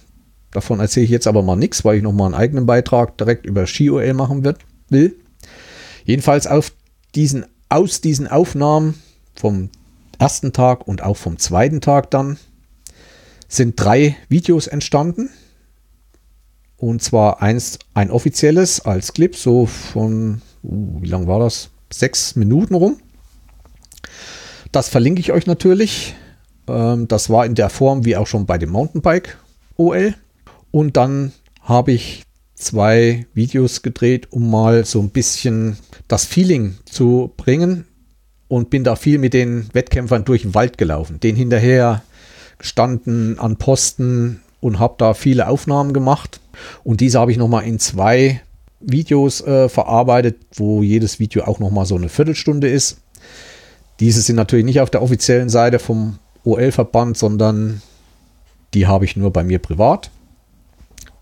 Davon erzähle ich jetzt aber mal nichts, weil ich nochmal einen eigenen Beitrag direkt über SkiOL machen wird, will. Jedenfalls auf diesen, aus diesen Aufnahmen vom ersten Tag und auch vom zweiten Tag dann sind drei Videos entstanden. Und zwar eins, ein offizielles als Clip, so von, uh, wie lang war das? Sechs Minuten rum. Das verlinke ich euch natürlich. Ähm, das war in der Form wie auch schon bei dem Mountainbike OL. Und dann habe ich zwei Videos gedreht, um mal so ein bisschen das Feeling zu bringen. Und bin da viel mit den Wettkämpfern durch den Wald gelaufen. Den hinterher gestanden an Posten und habe da viele Aufnahmen gemacht. Und diese habe ich nochmal in zwei Videos äh, verarbeitet, wo jedes Video auch nochmal so eine Viertelstunde ist. Diese sind natürlich nicht auf der offiziellen Seite vom OL-Verband, sondern die habe ich nur bei mir privat.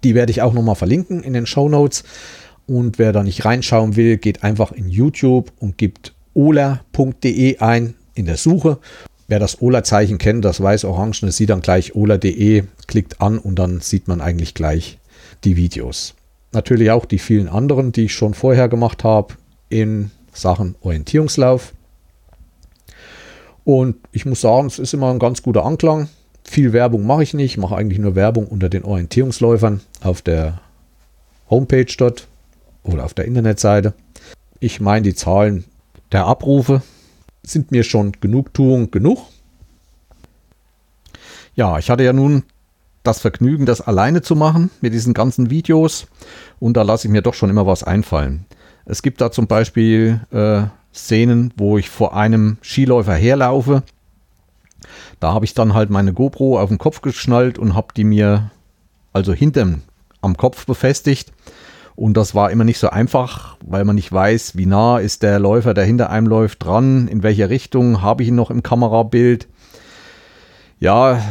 Die werde ich auch nochmal verlinken in den Show Notes. Und wer da nicht reinschauen will, geht einfach in YouTube und gibt ola.de ein in der Suche. Wer das Ola-Zeichen kennt, das weiß Orange, sieht dann gleich ola.de, klickt an und dann sieht man eigentlich gleich die Videos. Natürlich auch die vielen anderen, die ich schon vorher gemacht habe in Sachen Orientierungslauf. Und ich muss sagen, es ist immer ein ganz guter Anklang. Viel Werbung mache ich nicht, mache eigentlich nur Werbung unter den Orientierungsläufern auf der Homepage dort oder auf der Internetseite. Ich meine, die Zahlen der Abrufe sind mir schon Genugtuung genug. Ja, ich hatte ja nun das Vergnügen, das alleine zu machen mit diesen ganzen Videos und da lasse ich mir doch schon immer was einfallen. Es gibt da zum Beispiel äh, Szenen, wo ich vor einem Skiläufer herlaufe. Da habe ich dann halt meine GoPro auf den Kopf geschnallt und habe die mir also hinterm am Kopf befestigt. Und das war immer nicht so einfach, weil man nicht weiß, wie nah ist der Läufer, der hinter einem läuft, dran, in welche Richtung habe ich ihn noch im Kamerabild. Ja,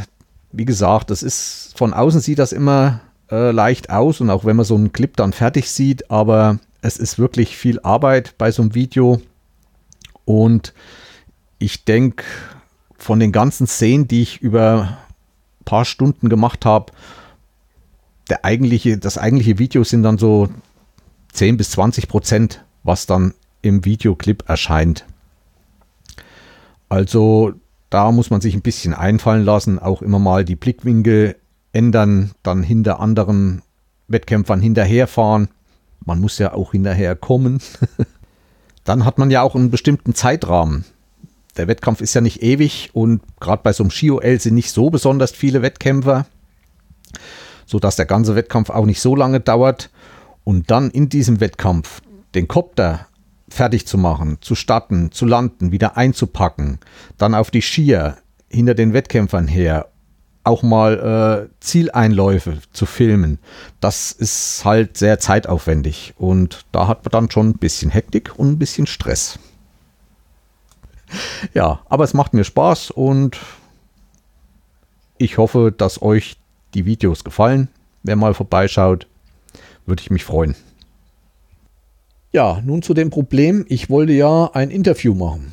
wie gesagt, das ist von außen sieht das immer äh, leicht aus und auch wenn man so einen Clip dann fertig sieht, aber es ist wirklich viel Arbeit bei so einem Video und ich denke, von den ganzen Szenen, die ich über ein paar Stunden gemacht habe, der eigentliche, das eigentliche Video sind dann so 10 bis 20 Prozent, was dann im Videoclip erscheint. Also da muss man sich ein bisschen einfallen lassen, auch immer mal die Blickwinkel ändern, dann hinter anderen Wettkämpfern hinterherfahren. Man muss ja auch hinterher kommen. dann hat man ja auch einen bestimmten Zeitrahmen. Der Wettkampf ist ja nicht ewig und gerade bei so einem Ski-OL sind nicht so besonders viele Wettkämpfer, sodass der ganze Wettkampf auch nicht so lange dauert. Und dann in diesem Wettkampf den Kopter fertig zu machen, zu starten, zu landen, wieder einzupacken, dann auf die Skier hinter den Wettkämpfern her, auch mal äh, Zieleinläufe zu filmen, das ist halt sehr zeitaufwendig und da hat man dann schon ein bisschen Hektik und ein bisschen Stress. Ja, aber es macht mir Spaß und ich hoffe, dass euch die Videos gefallen. Wer mal vorbeischaut, würde ich mich freuen. Ja, nun zu dem Problem. Ich wollte ja ein Interview machen.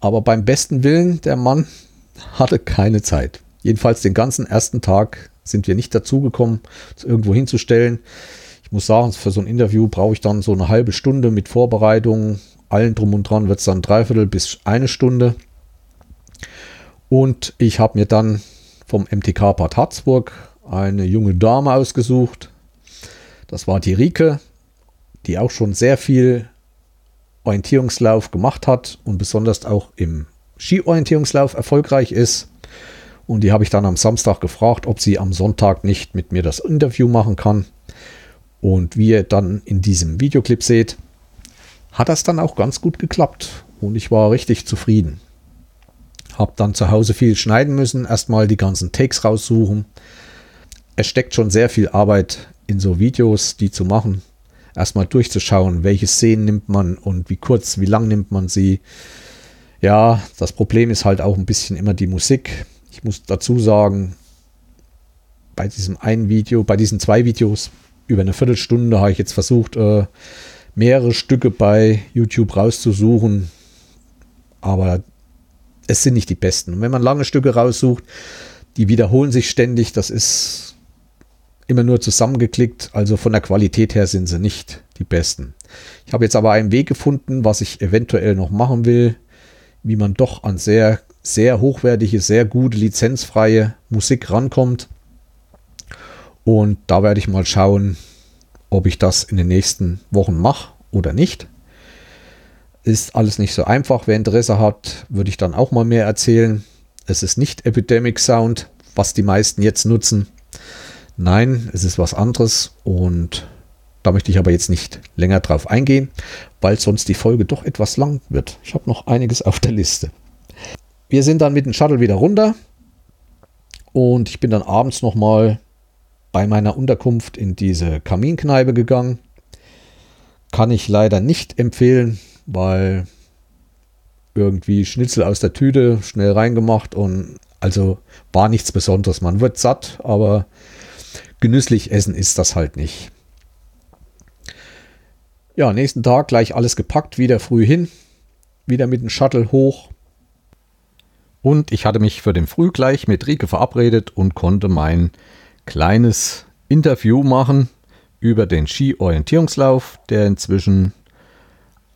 Aber beim besten Willen, der Mann hatte keine Zeit. Jedenfalls den ganzen ersten Tag sind wir nicht dazu gekommen, es irgendwo hinzustellen. Ich muss sagen, für so ein Interview brauche ich dann so eine halbe Stunde mit Vorbereitung. Allen drum und dran wird es dann dreiviertel bis eine Stunde. Und ich habe mir dann vom MTK Bad Harzburg eine junge Dame ausgesucht. Das war die Rike die auch schon sehr viel Orientierungslauf gemacht hat und besonders auch im Ski-Orientierungslauf erfolgreich ist. Und die habe ich dann am Samstag gefragt, ob sie am Sonntag nicht mit mir das Interview machen kann. Und wie ihr dann in diesem Videoclip seht, hat das dann auch ganz gut geklappt und ich war richtig zufrieden. Hab dann zu Hause viel schneiden müssen, erstmal die ganzen Takes raussuchen. Es steckt schon sehr viel Arbeit in so Videos, die zu machen. Erstmal durchzuschauen, welche Szenen nimmt man und wie kurz, wie lang nimmt man sie. Ja, das Problem ist halt auch ein bisschen immer die Musik. Ich muss dazu sagen, bei diesem einen Video, bei diesen zwei Videos über eine Viertelstunde habe ich jetzt versucht, äh, mehrere Stücke bei YouTube rauszusuchen. Aber es sind nicht die besten. Und wenn man lange Stücke raussucht, die wiederholen sich ständig, das ist immer nur zusammengeklickt. Also von der Qualität her sind sie nicht die besten. Ich habe jetzt aber einen Weg gefunden, was ich eventuell noch machen will, wie man doch an sehr, sehr hochwertige, sehr gute, lizenzfreie Musik rankommt. Und da werde ich mal schauen, ob ich das in den nächsten Wochen mache oder nicht. Ist alles nicht so einfach. Wer Interesse hat, würde ich dann auch mal mehr erzählen. Es ist nicht Epidemic Sound, was die meisten jetzt nutzen. Nein, es ist was anderes und da möchte ich aber jetzt nicht länger drauf eingehen, weil sonst die Folge doch etwas lang wird. Ich habe noch einiges auf der Liste. Wir sind dann mit dem Shuttle wieder runter und ich bin dann abends nochmal bei meiner Unterkunft in diese Kaminkneipe gegangen. Kann ich leider nicht empfehlen, weil irgendwie Schnitzel aus der Tüte schnell reingemacht und also war nichts Besonderes. Man wird satt, aber genüsslich essen ist das halt nicht. Ja, nächsten Tag gleich alles gepackt, wieder früh hin, wieder mit dem Shuttle hoch. Und ich hatte mich für den Früh gleich mit Rike verabredet und konnte mein kleines Interview machen über den Ski-Orientierungslauf, der inzwischen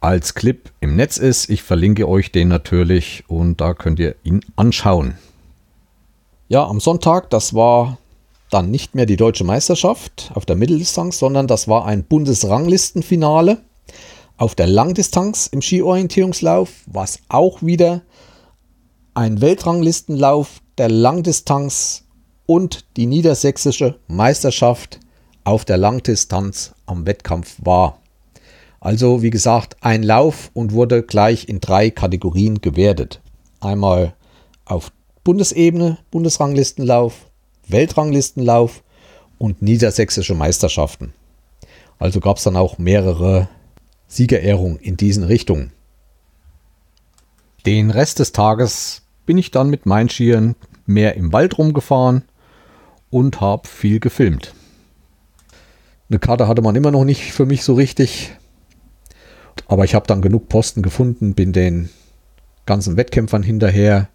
als Clip im Netz ist. Ich verlinke euch den natürlich und da könnt ihr ihn anschauen. Ja, am Sonntag, das war dann nicht mehr die deutsche Meisterschaft auf der Mitteldistanz, sondern das war ein Bundesranglistenfinale auf der Langdistanz im Skiorientierungslauf, was auch wieder ein Weltranglistenlauf der Langdistanz und die niedersächsische Meisterschaft auf der Langdistanz am Wettkampf war. Also wie gesagt, ein Lauf und wurde gleich in drei Kategorien gewertet. Einmal auf Bundesebene, Bundesranglistenlauf, Weltranglistenlauf und niedersächsische Meisterschaften. Also gab es dann auch mehrere Siegerehrungen in diesen Richtungen. Den Rest des Tages bin ich dann mit meinen Skiern mehr im Wald rumgefahren und habe viel gefilmt. Eine Karte hatte man immer noch nicht für mich so richtig. Aber ich habe dann genug Posten gefunden, bin den ganzen Wettkämpfern hinterher.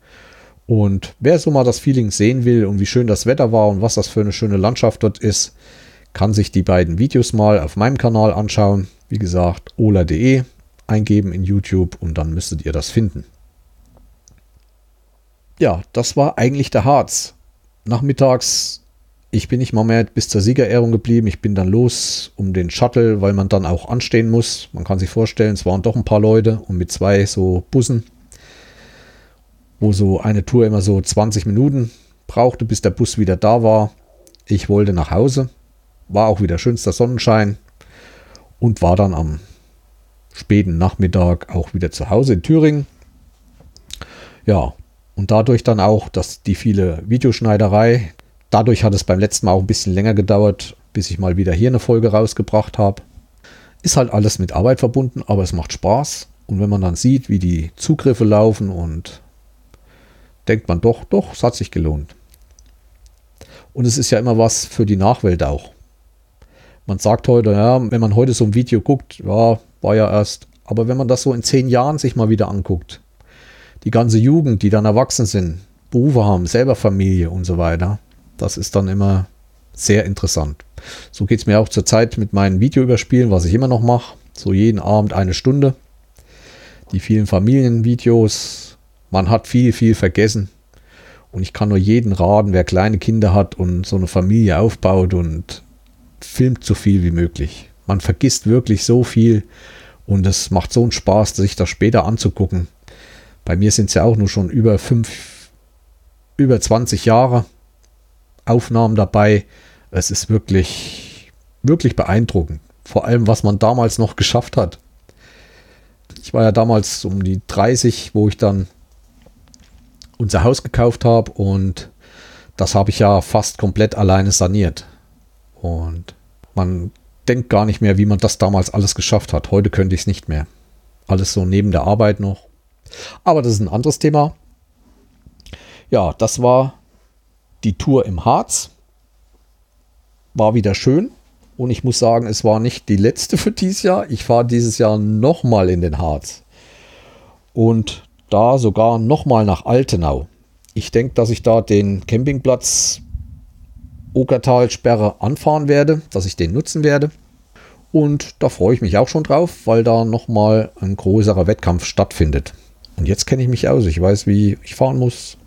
Und wer so mal das Feeling sehen will und wie schön das Wetter war und was das für eine schöne Landschaft dort ist, kann sich die beiden Videos mal auf meinem Kanal anschauen. Wie gesagt, ola.de eingeben in YouTube und dann müsstet ihr das finden. Ja, das war eigentlich der Harz. Nachmittags ich bin nicht mal mehr bis zur Siegerehrung geblieben. Ich bin dann los um den Shuttle, weil man dann auch anstehen muss. Man kann sich vorstellen, es waren doch ein paar Leute und mit zwei so Bussen, wo so eine Tour immer so 20 Minuten brauchte, bis der Bus wieder da war. Ich wollte nach Hause. War auch wieder schönster Sonnenschein und war dann am späten Nachmittag auch wieder zu Hause in Thüringen. Ja, und dadurch dann auch, dass die viele Videoschneiderei, Dadurch hat es beim letzten Mal auch ein bisschen länger gedauert, bis ich mal wieder hier eine Folge rausgebracht habe. Ist halt alles mit Arbeit verbunden, aber es macht Spaß. Und wenn man dann sieht, wie die Zugriffe laufen und denkt man doch, doch, es hat sich gelohnt. Und es ist ja immer was für die Nachwelt auch. Man sagt heute, ja, wenn man heute so ein Video guckt, ja, war ja erst. Aber wenn man das so in zehn Jahren sich mal wieder anguckt, die ganze Jugend, die dann erwachsen sind, Berufe haben, selber Familie und so weiter, das ist dann immer sehr interessant. So geht es mir auch zurzeit mit meinen Videoüberspielen, was ich immer noch mache. So jeden Abend eine Stunde. Die vielen Familienvideos. Man hat viel, viel vergessen. Und ich kann nur jeden raten, wer kleine Kinder hat und so eine Familie aufbaut und filmt so viel wie möglich. Man vergisst wirklich so viel und es macht so einen Spaß, sich das später anzugucken. Bei mir sind es ja auch nur schon über fünf, über 20 Jahre. Aufnahmen dabei. Es ist wirklich, wirklich beeindruckend. Vor allem, was man damals noch geschafft hat. Ich war ja damals um die 30, wo ich dann unser Haus gekauft habe und das habe ich ja fast komplett alleine saniert. Und man denkt gar nicht mehr, wie man das damals alles geschafft hat. Heute könnte ich es nicht mehr. Alles so neben der Arbeit noch. Aber das ist ein anderes Thema. Ja, das war die Tour im Harz. War wieder schön. Und ich muss sagen, es war nicht die letzte für dieses Jahr. Ich fahre dieses Jahr nochmal in den Harz. Und da sogar nochmal nach Altenau. Ich denke, dass ich da den Campingplatz Okertalsperre anfahren werde, dass ich den nutzen werde. Und da freue ich mich auch schon drauf, weil da nochmal ein größerer Wettkampf stattfindet. Und jetzt kenne ich mich aus. Ich weiß, wie ich fahren muss,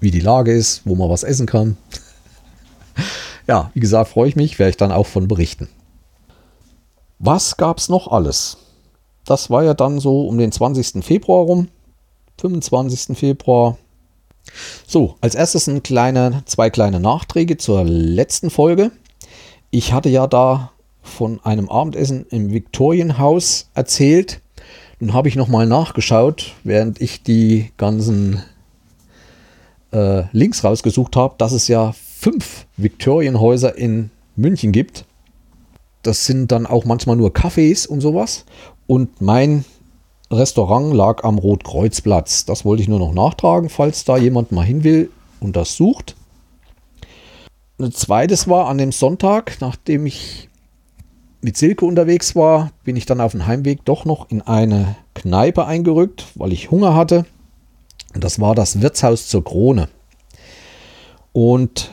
wie die Lage ist, wo man was essen kann. ja, wie gesagt, freue ich mich, werde ich dann auch von berichten. Was gab es noch alles? Das war ja dann so um den 20. Februar rum. 25. Februar. So, als erstes ein kleine, zwei kleine Nachträge zur letzten Folge. Ich hatte ja da von einem Abendessen im Viktorienhaus erzählt. Nun habe ich nochmal nachgeschaut, während ich die ganzen äh, Links rausgesucht habe, dass es ja fünf Viktorienhäuser in München gibt. Das sind dann auch manchmal nur Cafés und sowas. Und mein Restaurant lag am Rotkreuzplatz. Das wollte ich nur noch nachtragen, falls da jemand mal hin will und das sucht. Ein zweites war an dem Sonntag, nachdem ich mit Silke unterwegs war, bin ich dann auf dem Heimweg doch noch in eine Kneipe eingerückt, weil ich Hunger hatte. Und das war das Wirtshaus zur Krone. Und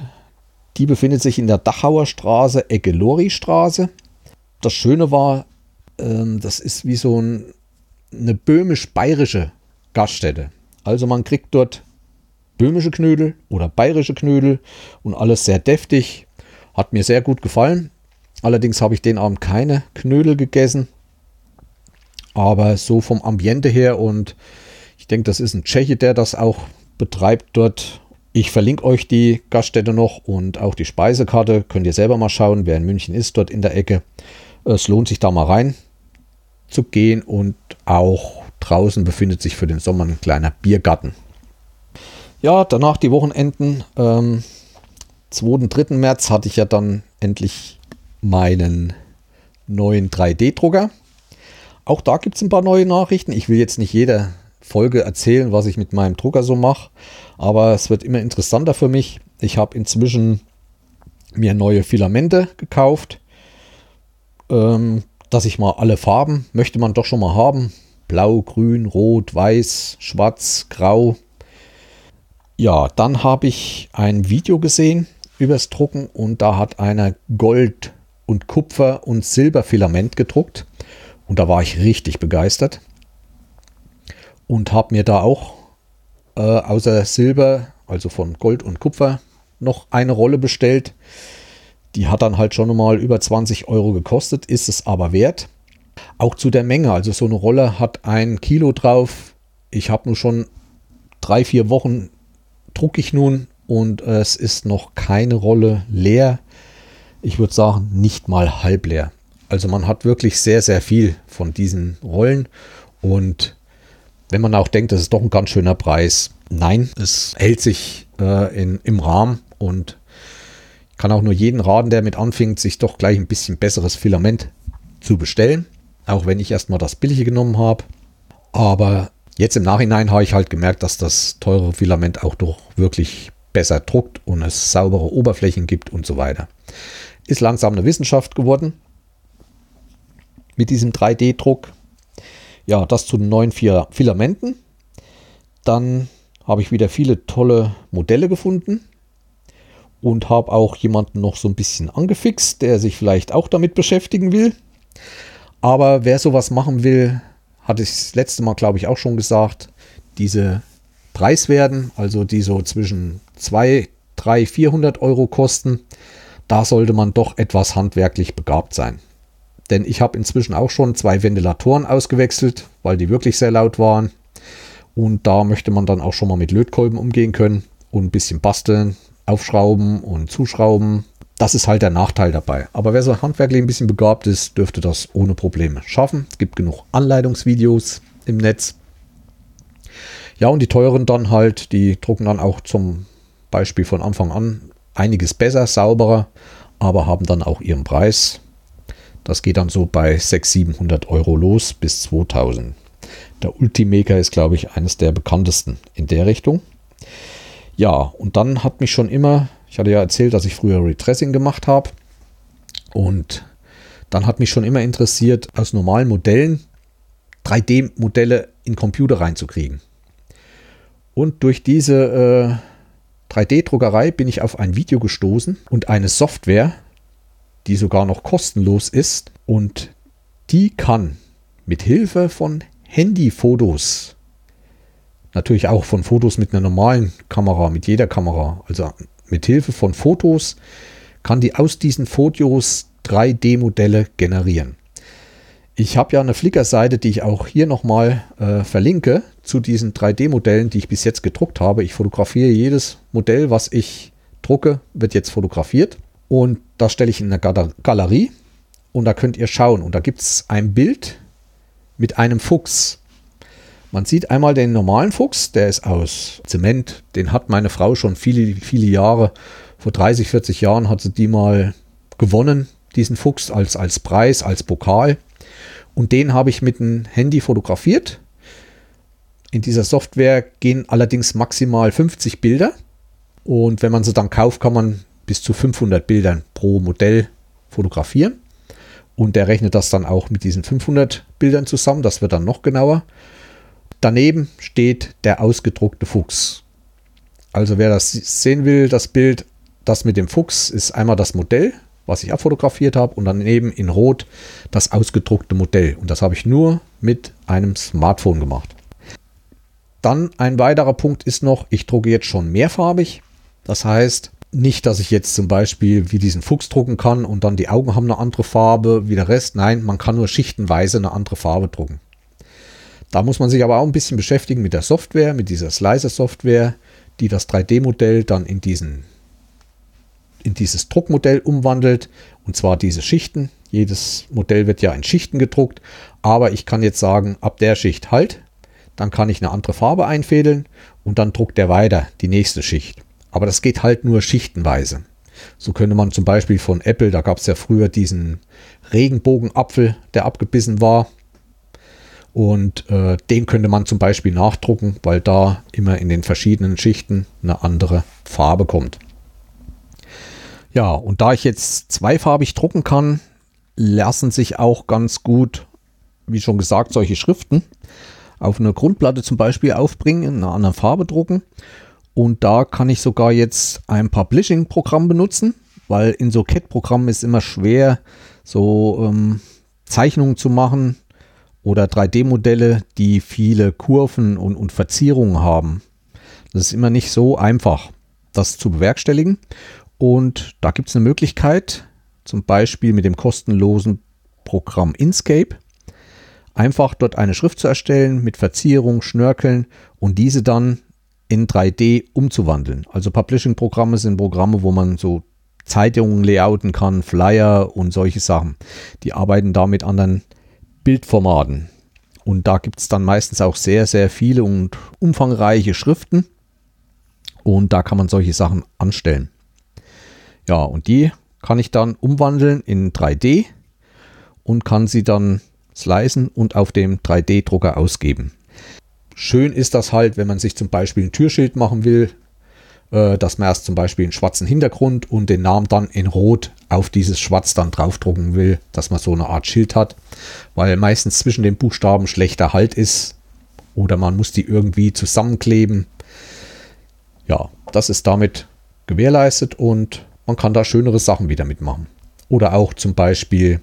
die befindet sich in der Dachauer Straße, Ecke Lori-Straße. Das Schöne war, ähm, das ist wie so ein eine böhmisch-bayerische Gaststätte. Also man kriegt dort böhmische Knödel oder bayerische Knödel und alles sehr deftig. Hat mir sehr gut gefallen. Allerdings habe ich den Abend keine Knödel gegessen. Aber so vom Ambiente her und ich denke, das ist ein Tscheche, der das auch betreibt dort. Ich verlinke euch die Gaststätte noch und auch die Speisekarte. Könnt ihr selber mal schauen, wer in München ist, dort in der Ecke. Es lohnt sich da mal rein zu gehen und auch draußen befindet sich für den Sommer ein kleiner Biergarten. Ja, danach die Wochenenden. Ähm, 2. und 3. März hatte ich ja dann endlich meinen neuen 3D-Drucker. Auch da gibt es ein paar neue Nachrichten. Ich will jetzt nicht jede Folge erzählen, was ich mit meinem Drucker so mache, aber es wird immer interessanter für mich. Ich habe inzwischen mir neue Filamente gekauft. Ähm, dass ich mal alle Farben möchte man doch schon mal haben. Blau, grün, rot, weiß, schwarz, grau. Ja, dann habe ich ein Video gesehen übers Drucken und da hat einer Gold und Kupfer und Silberfilament gedruckt und da war ich richtig begeistert und habe mir da auch äh, außer Silber, also von Gold und Kupfer, noch eine Rolle bestellt. Die hat dann halt schon mal über 20 Euro gekostet, ist es aber wert. Auch zu der Menge, also so eine Rolle hat ein Kilo drauf. Ich habe nur schon drei, vier Wochen drucke ich nun und es ist noch keine Rolle leer. Ich würde sagen, nicht mal halb leer. Also man hat wirklich sehr, sehr viel von diesen Rollen und wenn man auch denkt, das ist doch ein ganz schöner Preis. Nein, es hält sich äh, in, im Rahmen und kann auch nur jeden raten, der mit anfängt, sich doch gleich ein bisschen besseres Filament zu bestellen. Auch wenn ich erstmal das billige genommen habe. Aber jetzt im Nachhinein habe ich halt gemerkt, dass das teure Filament auch doch wirklich besser druckt und es saubere Oberflächen gibt und so weiter. Ist langsam eine Wissenschaft geworden mit diesem 3D-Druck. Ja, das zu den neuen vier Filamenten. Dann habe ich wieder viele tolle Modelle gefunden und habe auch jemanden noch so ein bisschen angefixt, der sich vielleicht auch damit beschäftigen will. Aber wer sowas machen will, hatte ich das letzte Mal, glaube ich, auch schon gesagt, diese Preiswerten, also die so zwischen 2, 3, 400 Euro kosten, da sollte man doch etwas handwerklich begabt sein. Denn ich habe inzwischen auch schon zwei Ventilatoren ausgewechselt, weil die wirklich sehr laut waren. Und da möchte man dann auch schon mal mit Lötkolben umgehen können und ein bisschen basteln aufschrauben und zuschrauben. Das ist halt der Nachteil dabei. Aber wer so handwerklich ein bisschen begabt ist, dürfte das ohne Probleme schaffen. Es gibt genug Anleitungsvideos. im Netz. Ja, und die teuren dann halt, die drucken dann auch zum Beispiel von Anfang an einiges besser, sauberer, aber haben dann auch ihren Preis. Das geht dann so bei 600, 700 Euro los bis 2000. Der Ultimaker ist, glaube ich, eines der bekanntesten in der Richtung. Ja, und dann hat mich schon immer, ich hatte ja erzählt, dass ich früher Retressing gemacht habe. Und dann hat mich schon immer interessiert, aus normalen Modellen 3D-Modelle in Computer reinzukriegen. Und durch diese äh, 3D-Druckerei bin ich auf ein Video gestoßen und eine Software, die sogar noch kostenlos ist und die kann mit Hilfe von Handyfotos, natürlich auch von Fotos mit einer normalen Kamera, mit jeder Kamera, also mit Hilfe von Fotos, kann die aus diesen Fotos 3D-Modelle generieren. Ich habe ja eine Flickr-Seite, die ich auch hier nochmal äh, verlinke zu diesen 3D-Modellen, die ich bis jetzt gedruckt habe. Ich fotografiere jedes Modell, was ich drucke, wird jetzt fotografiert. Und das stelle ich in eine Galerie und da könnt ihr schauen. Und da gibt es ein Bild mit einem Fuchs. Man sieht einmal den normalen Fuchs, der ist aus Zement. Den hat meine Frau schon viele, viele Jahre, vor 30, 40 Jahren hat sie die mal gewonnen, diesen Fuchs als, als Preis, als Pokal. Und den habe ich mit dem Handy fotografiert. In dieser Software gehen allerdings maximal 50 Bilder. Und wenn man sie dann kauft, kann man bis zu 500 Bildern pro Modell fotografieren. Und der rechnet das dann auch mit diesen 500 Bildern zusammen. Das wird dann noch genauer. Daneben steht der ausgedruckte Fuchs. Also wer das sehen will, das Bild, das mit dem Fuchs ist einmal das Modell, was ich abfotografiert habe und daneben in Rot das ausgedruckte Modell. Und das habe ich nur mit einem Smartphone gemacht. Dann ein weiterer Punkt ist noch, ich drucke jetzt schon mehrfarbig. Das heißt, nicht, dass ich jetzt zum Beispiel wie diesen Fuchs drucken kann und dann die Augen haben eine andere Farbe wie der Rest. Nein, man kann nur schichtenweise eine andere Farbe drucken. Da muss man sich aber auch ein bisschen beschäftigen mit der Software, mit dieser Slicer-Software, die das 3D-Modell dann in, diesen, in dieses Druckmodell umwandelt. Und zwar diese Schichten. Jedes Modell wird ja in Schichten gedruckt. Aber ich kann jetzt sagen, ab der Schicht halt. Dann kann ich eine andere Farbe einfädeln und dann druckt er weiter die nächste Schicht. Aber das geht halt nur schichtenweise. So könnte man zum Beispiel von Apple, da gab es ja früher diesen Regenbogenapfel, der abgebissen war. Und äh, den könnte man zum Beispiel nachdrucken, weil da immer in den verschiedenen Schichten eine andere Farbe kommt. Ja, und da ich jetzt zweifarbig drucken kann, lassen sich auch ganz gut, wie schon gesagt, solche Schriften auf eine Grundplatte zum Beispiel aufbringen, in einer anderen Farbe drucken. Und da kann ich sogar jetzt ein Publishing-Programm benutzen, weil in so CAD-Programmen ist immer schwer, so ähm, Zeichnungen zu machen oder 3D-Modelle, die viele Kurven und, und Verzierungen haben. Das ist immer nicht so einfach, das zu bewerkstelligen. Und da gibt es eine Möglichkeit, zum Beispiel mit dem kostenlosen Programm Inkscape, einfach dort eine Schrift zu erstellen mit Verzierung, Schnörkeln und diese dann in 3D umzuwandeln. Also Publishing-Programme sind Programme, wo man so Zeitungen layouten kann, Flyer und solche Sachen. Die arbeiten da mit anderen Bildformaten. Und da gibt es dann meistens auch sehr, sehr viele und umfangreiche Schriften. Und da kann man solche Sachen anstellen. Ja, und die kann ich dann umwandeln in 3D und kann sie dann slicen und auf dem 3D-Drucker ausgeben. Schön ist das halt, wenn man sich zum Beispiel ein Türschild machen will, äh, dass man erst zum Beispiel einen schwarzen Hintergrund und den Namen dann in Rot auf dieses Schwarz dann draufdrucken will, dass man so eine Art Schild hat, weil meistens zwischen den Buchstaben schlechter Halt ist oder man muss die irgendwie zusammenkleben. Ja, das ist damit gewährleistet und man kann da schönere Sachen wieder mitmachen. Oder auch zum Beispiel,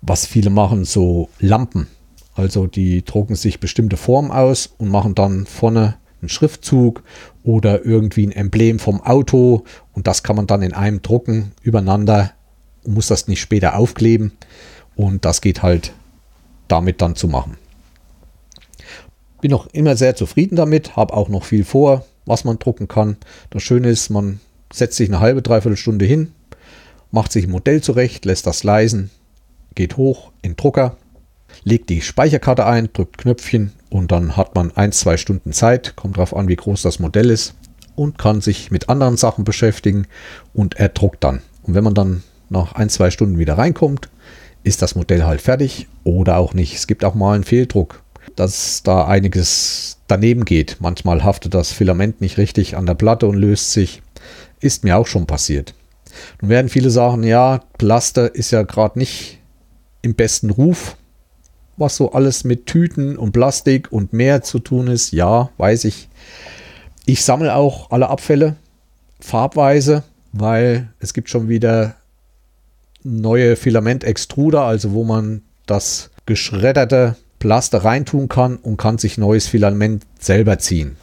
was viele machen, so Lampen. Also die drucken sich bestimmte Formen aus und machen dann vorne einen Schriftzug oder irgendwie ein Emblem vom Auto und das kann man dann in einem drucken übereinander und muss das nicht später aufkleben und das geht halt damit dann zu machen. Bin noch immer sehr zufrieden damit, habe auch noch viel vor, was man drucken kann. Das Schöne ist, man setzt sich eine halbe, dreiviertel Stunde hin, macht sich ein Modell zurecht, lässt das leisen, geht hoch in Drucker legt die Speicherkarte ein, drückt Knöpfchen und dann hat man ein, zwei Stunden Zeit, kommt darauf an, wie groß das Modell ist und kann sich mit anderen Sachen beschäftigen und er druckt dann. Und wenn man dann nach ein, zwei Stunden wieder reinkommt, ist das Modell halt fertig oder auch nicht. Es gibt auch mal einen Fehldruck, dass da einiges daneben geht. Manchmal haftet das Filament nicht richtig an der Platte und löst sich. Ist mir auch schon passiert. Nun werden viele sagen, ja, Plaster ist ja gerade nicht im besten Ruf, was so alles mit Tüten und Plastik und mehr zu tun ist. Ja, weiß ich. Ich sammle auch alle Abfälle farbweise, weil es gibt schon wieder neue Filament-Extruder, also wo man das geschredderte Plaster reintun kann und kann sich neues Filament selber ziehen.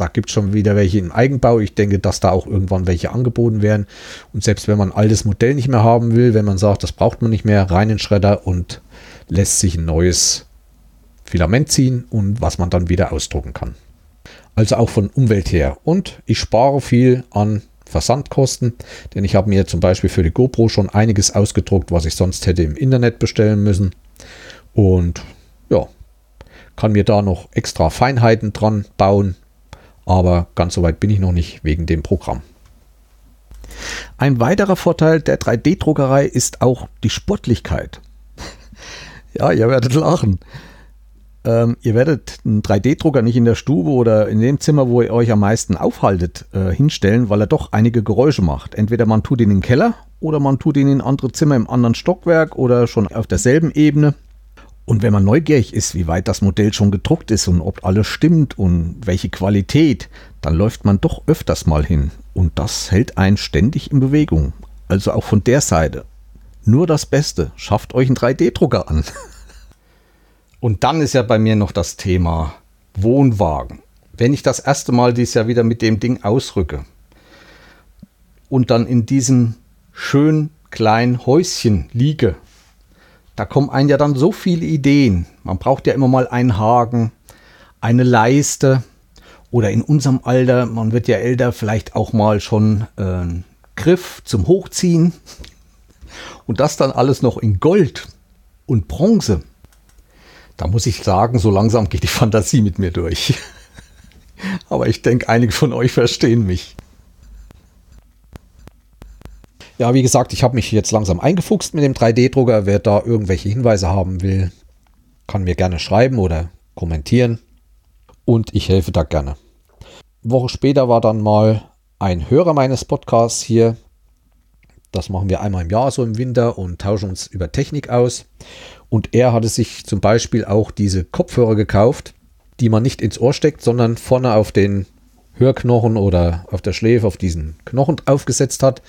Da gibt es schon wieder welche im Eigenbau. Ich denke, dass da auch irgendwann welche angeboten werden. Und selbst wenn man ein altes Modell nicht mehr haben will, wenn man sagt, das braucht man nicht mehr, rein in den Schredder und lässt sich ein neues Filament ziehen und was man dann wieder ausdrucken kann. Also auch von Umwelt her. Und ich spare viel an Versandkosten, denn ich habe mir zum Beispiel für die GoPro schon einiges ausgedruckt, was ich sonst hätte im Internet bestellen müssen. Und ja, kann mir da noch extra Feinheiten dran bauen, aber ganz so weit bin ich noch nicht wegen dem Programm. Ein weiterer Vorteil der 3D-Druckerei ist auch die Sportlichkeit. ja, ihr werdet lachen. Ähm, ihr werdet einen 3D-Drucker nicht in der Stube oder in dem Zimmer, wo ihr euch am meisten aufhaltet, äh, hinstellen, weil er doch einige Geräusche macht. Entweder man tut ihn in den Keller oder man tut ihn in andere Zimmer im anderen Stockwerk oder schon auf derselben Ebene. Und wenn man neugierig ist, wie weit das Modell schon gedruckt ist und ob alles stimmt und welche Qualität, dann läuft man doch öfters mal hin. Und das hält einen ständig in Bewegung. Also auch von der Seite. Nur das Beste. Schafft euch einen 3D-Drucker an. Und dann ist ja bei mir noch das Thema Wohnwagen. Wenn ich das erste Mal dieses Jahr wieder mit dem Ding ausrücke und dann in diesem schönen kleinen Häuschen liege, da kommen einem ja dann so viele Ideen. Man braucht ja immer mal einen Haken, eine Leiste oder in unserem Alter, man wird ja älter, vielleicht auch mal schon äh, einen Griff zum Hochziehen. Und das dann alles noch in Gold und Bronze. Da muss ich sagen, so langsam geht die Fantasie mit mir durch. Aber ich denke, einige von euch verstehen mich. Ja, wie gesagt, ich habe mich jetzt langsam eingefuchst mit dem 3D-Drucker. Wer da irgendwelche Hinweise haben will, kann mir gerne schreiben oder kommentieren. Und ich helfe da gerne. Eine Woche später war dann mal ein Hörer meines Podcasts hier. Das machen wir einmal im Jahr so im Winter und tauschen uns über Technik aus. Und er hatte sich zum Beispiel auch diese Kopfhörer gekauft, die man nicht ins Ohr steckt, sondern vorne auf den Hörknochen oder auf der Schläfe auf diesen Knochen aufgesetzt hat.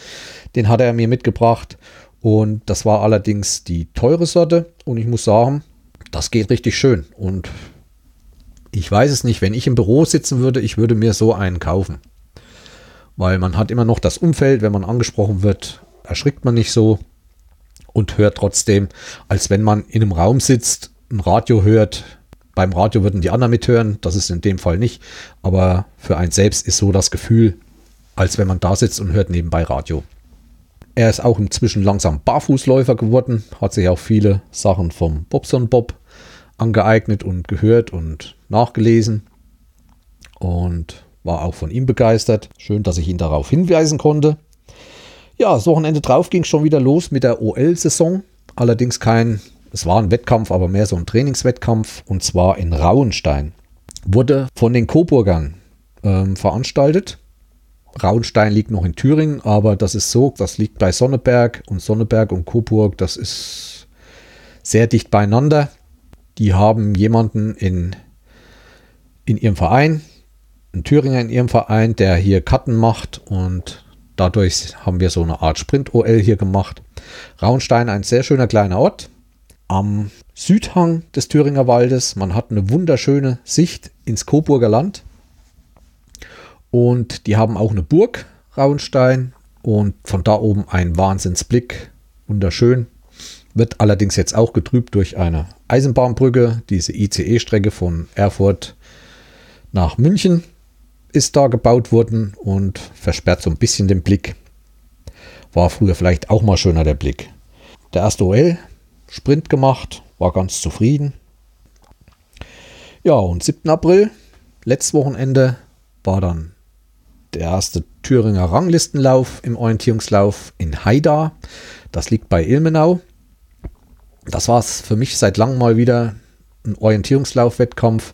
Den hat er mir mitgebracht und das war allerdings die teure Sorte und ich muss sagen, das geht richtig schön und ich weiß es nicht, wenn ich im Büro sitzen würde, ich würde mir so einen kaufen. Weil man hat immer noch das Umfeld, wenn man angesprochen wird, erschrickt man nicht so und hört trotzdem, als wenn man in einem Raum sitzt, ein Radio hört, beim Radio würden die anderen mithören, das ist in dem Fall nicht. Aber für einen selbst ist so das Gefühl, als wenn man da sitzt und hört nebenbei Radio. Er ist auch inzwischen langsam Barfußläufer geworden, hat sich auch viele Sachen vom Bobson Bob angeeignet und gehört und nachgelesen und war auch von ihm begeistert. Schön, dass ich ihn darauf hinweisen konnte. Ja, das Wochenende drauf ging schon wieder los mit der OL-Saison. Allerdings kein es war ein Wettkampf, aber mehr so ein Trainingswettkampf und zwar in Rauenstein. Wurde von den Coburgern ähm, veranstaltet. Rauenstein liegt noch in Thüringen, aber das ist so, das liegt bei Sonneberg und Sonneberg und Coburg, das ist sehr dicht beieinander. Die haben jemanden in, in ihrem Verein, einen Thüringer in ihrem Verein, der hier Karten macht und dadurch haben wir so eine Art Sprint-OL hier gemacht. Rauenstein, ein sehr schöner kleiner Ort, am Südhang des Thüringer Waldes. Man hat eine wunderschöne Sicht ins Coburger Land. Und die haben auch eine Burg, Rauenstein. Und von da oben ein Wahnsinnsblick. Wunderschön. Wird allerdings jetzt auch getrübt durch eine Eisenbahnbrücke. Diese ICE-Strecke von Erfurt nach München ist da gebaut worden und versperrt so ein bisschen den Blick. War früher vielleicht auch mal schöner der Blick. Der erste OL Sprint gemacht war ganz zufrieden. Ja, und 7. April, letztes Wochenende, war dann der erste Thüringer Ranglistenlauf im Orientierungslauf in Haida. Das liegt bei Ilmenau. Das war es für mich seit langem mal wieder ein Orientierungslauf-Wettkampf,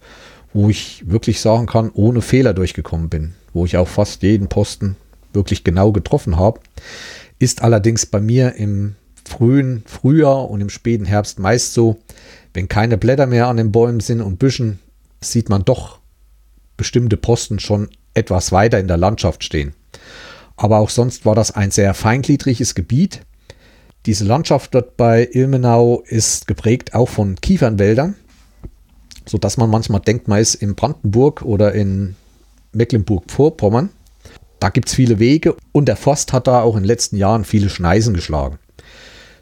wo ich wirklich sagen kann, ohne Fehler durchgekommen bin, wo ich auch fast jeden Posten wirklich genau getroffen habe. Ist allerdings bei mir im frühen Frühjahr und im späten Herbst meist so, wenn keine Blätter mehr an den Bäumen sind und Büschen, sieht man doch bestimmte Posten schon etwas weiter in der Landschaft stehen. Aber auch sonst war das ein sehr feingliedriges Gebiet. Diese Landschaft dort bei Ilmenau ist geprägt auch von Kiefernwäldern, sodass man manchmal denkt, man ist in Brandenburg oder in Mecklenburg-Vorpommern. Da gibt es viele Wege und der Forst hat da auch in den letzten Jahren viele Schneisen geschlagen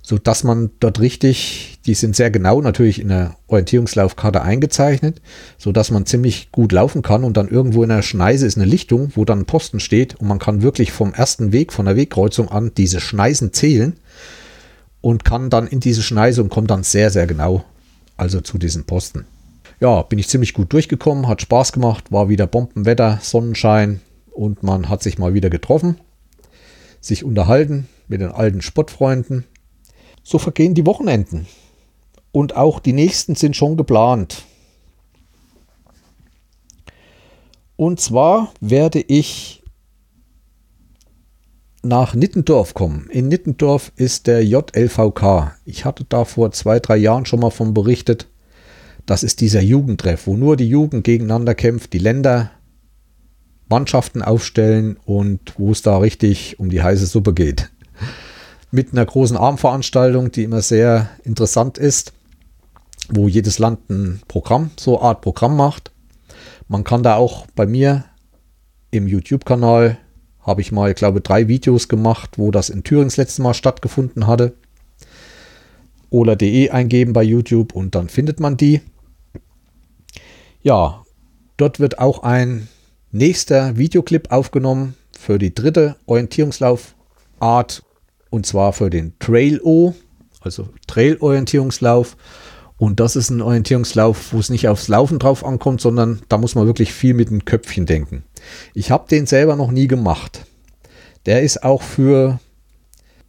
so dass man dort richtig, die sind sehr genau natürlich in der Orientierungslaufkarte eingezeichnet, so dass man ziemlich gut laufen kann und dann irgendwo in der Schneise ist eine Lichtung, wo dann ein Posten steht und man kann wirklich vom ersten Weg, von der Wegkreuzung an diese Schneisen zählen und kann dann in diese Schneise und kommt dann sehr, sehr genau also zu diesen Posten. Ja, bin ich ziemlich gut durchgekommen, hat Spaß gemacht, war wieder Bombenwetter, Sonnenschein und man hat sich mal wieder getroffen, sich unterhalten mit den alten Sportfreunden so vergehen die Wochenenden. Und auch die nächsten sind schon geplant. Und zwar werde ich nach Nittendorf kommen. In Nittendorf ist der JLVK. Ich hatte da vor zwei, drei Jahren schon mal von berichtet. Das ist dieser Jugendtreff, wo nur die Jugend gegeneinander kämpft, die Länder Mannschaften aufstellen und wo es da richtig um die heiße Suppe geht mit einer großen Abendveranstaltung, die immer sehr interessant ist, wo jedes Land ein Programm, so eine Art Programm macht. Man kann da auch bei mir im YouTube-Kanal, habe ich mal, ich glaube, drei Videos gemacht, wo das in Thüringen das letzte Mal stattgefunden hatte. Ola.de eingeben bei YouTube und dann findet man die. Ja, dort wird auch ein nächster Videoclip aufgenommen für die dritte Orientierungslaufart und zwar für den Trail-O, also Trail-Orientierungslauf. Und das ist ein Orientierungslauf, wo es nicht aufs Laufen drauf ankommt, sondern da muss man wirklich viel mit dem Köpfchen denken. Ich habe den selber noch nie gemacht. Der ist auch für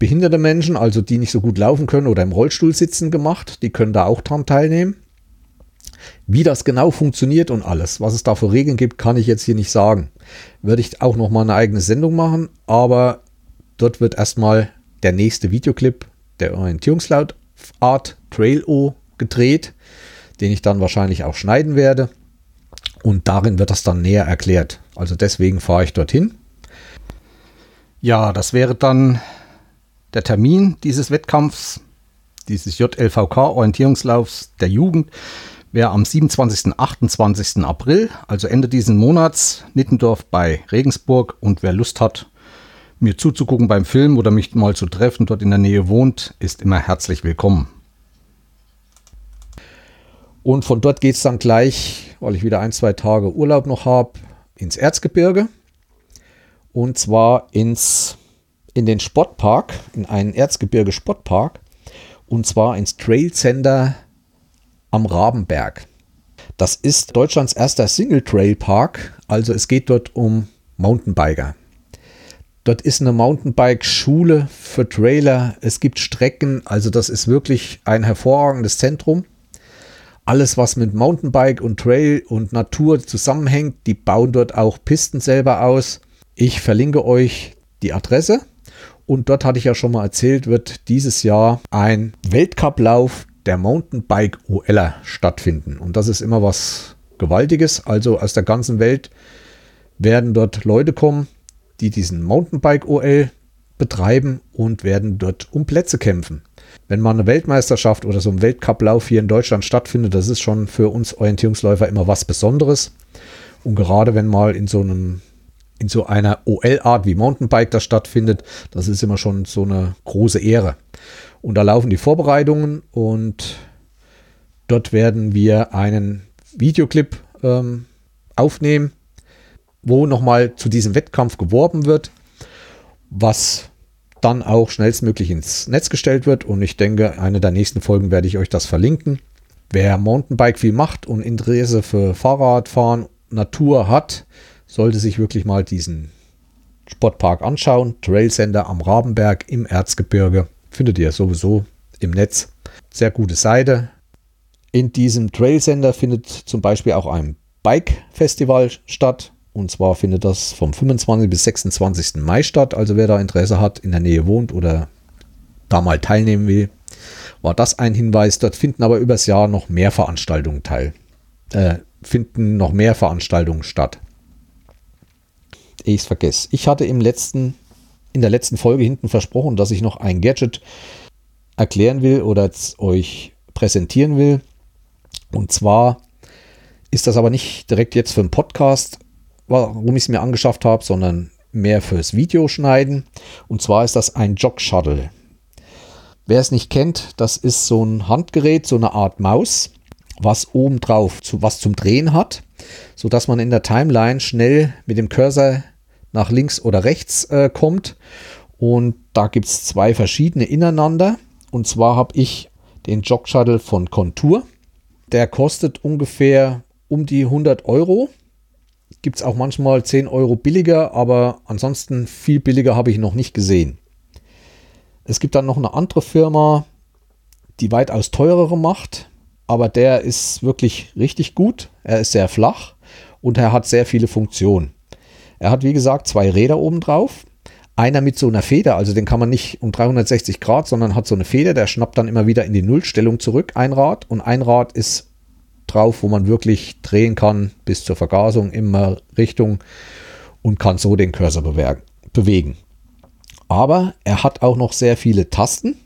behinderte Menschen, also die nicht so gut laufen können oder im Rollstuhl sitzen, gemacht. Die können da auch dran teilnehmen. Wie das genau funktioniert und alles, was es da für Regeln gibt, kann ich jetzt hier nicht sagen. Würde ich auch noch mal eine eigene Sendung machen, aber dort wird erstmal der nächste Videoclip der Orientierungslaut Art Trail O gedreht, den ich dann wahrscheinlich auch schneiden werde. Und darin wird das dann näher erklärt. Also deswegen fahre ich dorthin. Ja, das wäre dann der Termin dieses Wettkampfs, dieses JLVK Orientierungslaufs der Jugend, wäre am 27. 28. April, also Ende dieses Monats, Nittendorf bei Regensburg. Und wer Lust hat, mir zuzugucken beim Film oder mich mal zu treffen, dort in der Nähe wohnt, ist immer herzlich willkommen. Und von dort geht es dann gleich, weil ich wieder ein, zwei Tage Urlaub noch habe, ins Erzgebirge. Und zwar ins, in den Sportpark, in einen Erzgebirge Sportpark. Und zwar ins Trail Center am Rabenberg. Das ist Deutschlands erster Single Trail Park. Also es geht dort um Mountainbiker. Dort ist eine Mountainbike-Schule für Trailer. Es gibt Strecken. Also das ist wirklich ein hervorragendes Zentrum. Alles, was mit Mountainbike und Trail und Natur zusammenhängt, die bauen dort auch Pisten selber aus. Ich verlinke euch die Adresse. Und dort hatte ich ja schon mal erzählt, wird dieses Jahr ein Weltcuplauf der Mountainbike OLer stattfinden. Und das ist immer was Gewaltiges. Also aus der ganzen Welt werden dort Leute kommen, die diesen Mountainbike OL betreiben und werden dort um Plätze kämpfen. Wenn mal eine Weltmeisterschaft oder so ein Weltcuplauf hier in Deutschland stattfindet, das ist schon für uns Orientierungsläufer immer was Besonderes. Und gerade wenn mal in so einem in so einer OL-Art wie Mountainbike das stattfindet, das ist immer schon so eine große Ehre. Und da laufen die Vorbereitungen und dort werden wir einen Videoclip ähm, aufnehmen wo nochmal zu diesem Wettkampf geworben wird, was dann auch schnellstmöglich ins Netz gestellt wird. Und ich denke, eine der nächsten Folgen werde ich euch das verlinken. Wer Mountainbike viel macht und Interesse für Fahrradfahren, Natur hat, sollte sich wirklich mal diesen Sportpark anschauen. Trail Center am Rabenberg im Erzgebirge. Findet ihr sowieso im Netz. Sehr gute Seite. In diesem Trail Center findet zum Beispiel auch ein Bike Festival statt. Und zwar findet das vom 25. bis 26. Mai statt. Also wer da Interesse hat, in der Nähe wohnt oder da mal teilnehmen will, war das ein Hinweis. Dort finden aber übers Jahr noch mehr Veranstaltungen teil. Äh, finden noch mehr Veranstaltungen statt. Ich vergesse. Ich hatte im letzten, in der letzten Folge hinten versprochen, dass ich noch ein Gadget erklären will oder euch präsentieren will. Und zwar ist das aber nicht direkt jetzt für einen Podcast, warum ich es mir angeschafft habe, sondern mehr fürs Videoschneiden. Und zwar ist das ein Jog Shuttle. Wer es nicht kennt, das ist so ein Handgerät, so eine Art Maus, was oben drauf zu, was zum Drehen hat, so dass man in der Timeline schnell mit dem Cursor nach links oder rechts äh, kommt. Und da gibt es zwei verschiedene ineinander. Und zwar habe ich den Jog Shuttle von Contour. Der kostet ungefähr um die 100 Euro. Gibt es auch manchmal 10 Euro billiger, aber ansonsten viel billiger habe ich noch nicht gesehen. Es gibt dann noch eine andere Firma, die weitaus teurere macht, aber der ist wirklich richtig gut. Er ist sehr flach und er hat sehr viele Funktionen. Er hat wie gesagt zwei Räder oben drauf. Einer mit so einer Feder, also den kann man nicht um 360 Grad, sondern hat so eine Feder, der schnappt dann immer wieder in die Nullstellung zurück, ein Rad. Und ein Rad ist drauf, wo man wirklich drehen kann bis zur Vergasung, immer Richtung und kann so den Cursor bewegen. Aber er hat auch noch sehr viele Tasten,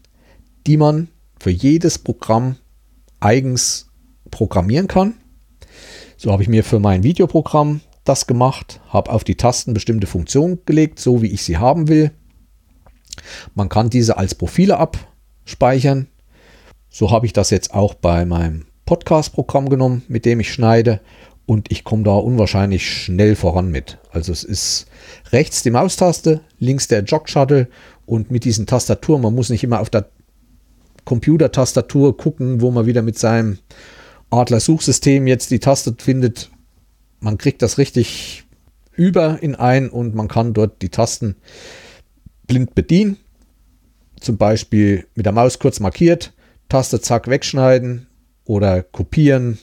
die man für jedes Programm eigens programmieren kann. So habe ich mir für mein Videoprogramm das gemacht, habe auf die Tasten bestimmte Funktionen gelegt, so wie ich sie haben will. Man kann diese als Profile abspeichern. So habe ich das jetzt auch bei meinem Podcast-Programm genommen, mit dem ich schneide und ich komme da unwahrscheinlich schnell voran mit. Also es ist rechts die Maustaste, links der Jog-Shuttle und mit diesen Tastaturen, man muss nicht immer auf der Computer-Tastatur gucken, wo man wieder mit seinem Adler-Suchsystem jetzt die Taste findet, man kriegt das richtig über in ein und man kann dort die Tasten blind bedienen. Zum Beispiel mit der Maus kurz markiert, Taste zack wegschneiden oder kopieren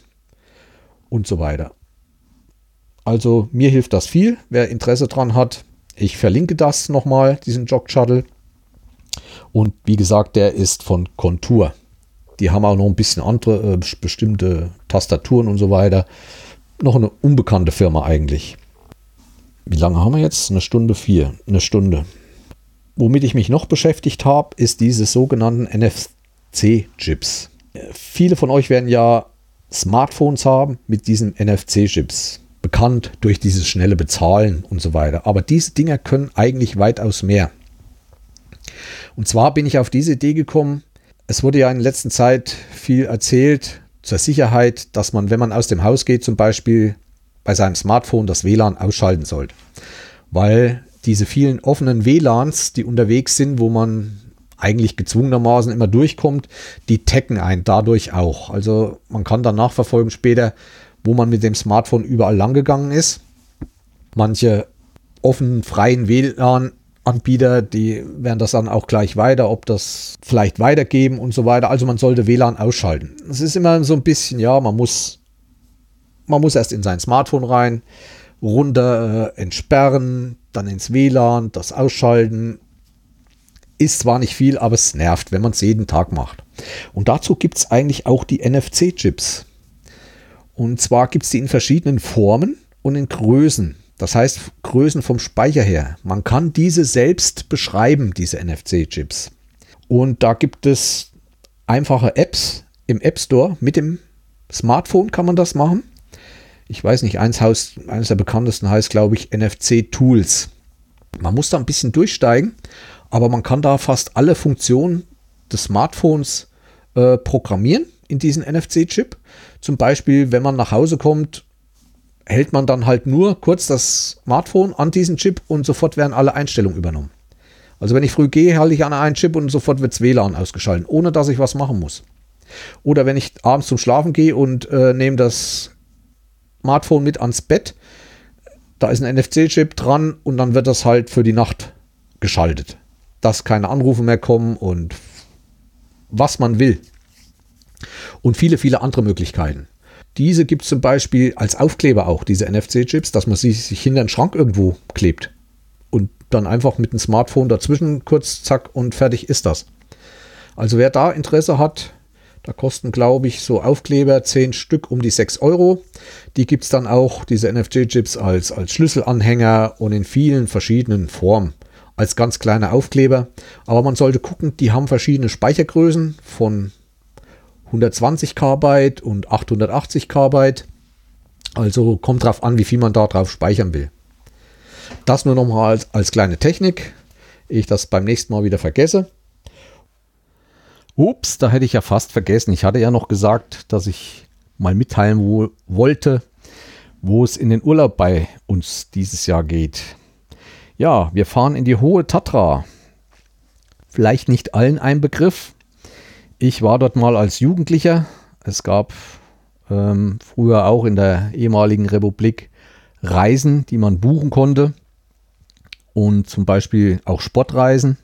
und so weiter. Also mir hilft das viel. Wer Interesse dran hat, ich verlinke das nochmal, diesen Jog Shuttle. Und wie gesagt, der ist von Contour. Die haben auch noch ein bisschen andere äh, bestimmte Tastaturen und so weiter noch eine unbekannte Firma eigentlich. Wie lange haben wir jetzt? Eine Stunde vier. Eine Stunde. Womit ich mich noch beschäftigt habe, ist diese sogenannten NFC-Chips. Viele von euch werden ja Smartphones haben mit diesen NFC-Chips. Bekannt durch dieses schnelle Bezahlen und so weiter. Aber diese Dinger können eigentlich weitaus mehr. Und zwar bin ich auf diese Idee gekommen, es wurde ja in letzter Zeit viel erzählt zur Sicherheit, dass man, wenn man aus dem Haus geht, zum Beispiel bei seinem Smartphone das WLAN ausschalten sollte. Weil diese vielen offenen WLANs, die unterwegs sind, wo man eigentlich gezwungenermaßen immer durchkommt, die taggen einen dadurch auch. Also man kann dann nachverfolgen später, wo man mit dem Smartphone überall lang gegangen ist. Manche offenen, freien WLAN Anbieter, die werden das dann auch gleich weiter, ob das vielleicht weitergeben und so weiter. Also man sollte WLAN ausschalten. Es ist immer so ein bisschen, ja, man muss, man muss erst in sein Smartphone rein, runter äh, entsperren, dann ins WLAN, das ausschalten. Ist zwar nicht viel, aber es nervt, wenn man es jeden Tag macht. Und dazu gibt es eigentlich auch die NFC-Chips. Und zwar gibt es die in verschiedenen Formen und in Größen. Das heißt Größen vom Speicher her. Man kann diese selbst beschreiben, diese NFC-Chips. Und da gibt es einfache Apps im App Store. Mit dem Smartphone kann man das machen. Ich weiß nicht, eins, eines der bekanntesten heißt, glaube ich, NFC Tools. Man muss da ein bisschen durchsteigen, aber man kann da fast alle Funktionen des Smartphones äh, programmieren in diesen NFC-Chip. Zum Beispiel, wenn man nach Hause kommt hält man dann halt nur kurz das Smartphone an diesen Chip und sofort werden alle Einstellungen übernommen. Also wenn ich früh gehe, halte ich an einen Chip und sofort wird WLAN ausgeschaltet, ohne dass ich was machen muss. Oder wenn ich abends zum Schlafen gehe und äh, nehme das Smartphone mit ans Bett, da ist ein NFC-Chip dran und dann wird das halt für die Nacht geschaltet. Dass keine Anrufe mehr kommen und was man will. Und viele, viele andere Möglichkeiten. Diese gibt es zum Beispiel als Aufkleber auch, diese NFC-Chips, dass man sie sich hinter den Schrank irgendwo klebt. Und dann einfach mit dem Smartphone dazwischen kurz, zack und fertig ist das. Also wer da Interesse hat, da kosten, glaube ich, so Aufkleber 10 Stück um die 6 Euro. Die gibt es dann auch, diese NFC-Chips, als, als Schlüsselanhänger und in vielen verschiedenen Formen. Als ganz kleine Aufkleber. Aber man sollte gucken, die haben verschiedene Speichergrößen von 120 KB und 880 KB. Also kommt drauf an, wie viel man da drauf speichern will. Das nur nochmal als, als kleine Technik. Ich das beim nächsten Mal wieder vergesse. Ups, da hätte ich ja fast vergessen. Ich hatte ja noch gesagt, dass ich mal mitteilen wo, wollte, wo es in den Urlaub bei uns dieses Jahr geht. Ja, wir fahren in die Hohe Tatra. Vielleicht nicht allen ein Begriff. Ich war dort mal als Jugendlicher. Es gab ähm, früher auch in der ehemaligen Republik Reisen, die man buchen konnte. Und zum Beispiel auch Sportreisen.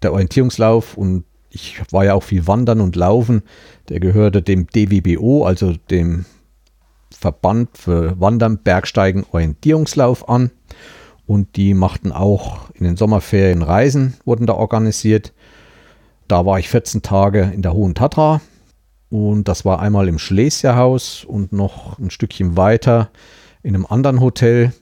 Der Orientierungslauf und ich war ja auch viel Wandern und Laufen. Der gehörte dem DWBO, also dem Verband für Wandern, Bergsteigen, Orientierungslauf an. Und die machten auch in den Sommerferien Reisen, wurden da organisiert. Da war ich 14 Tage in der Hohen Tatra. Und das war einmal im Schlesierhaus und noch ein Stückchen weiter in einem anderen Hotel,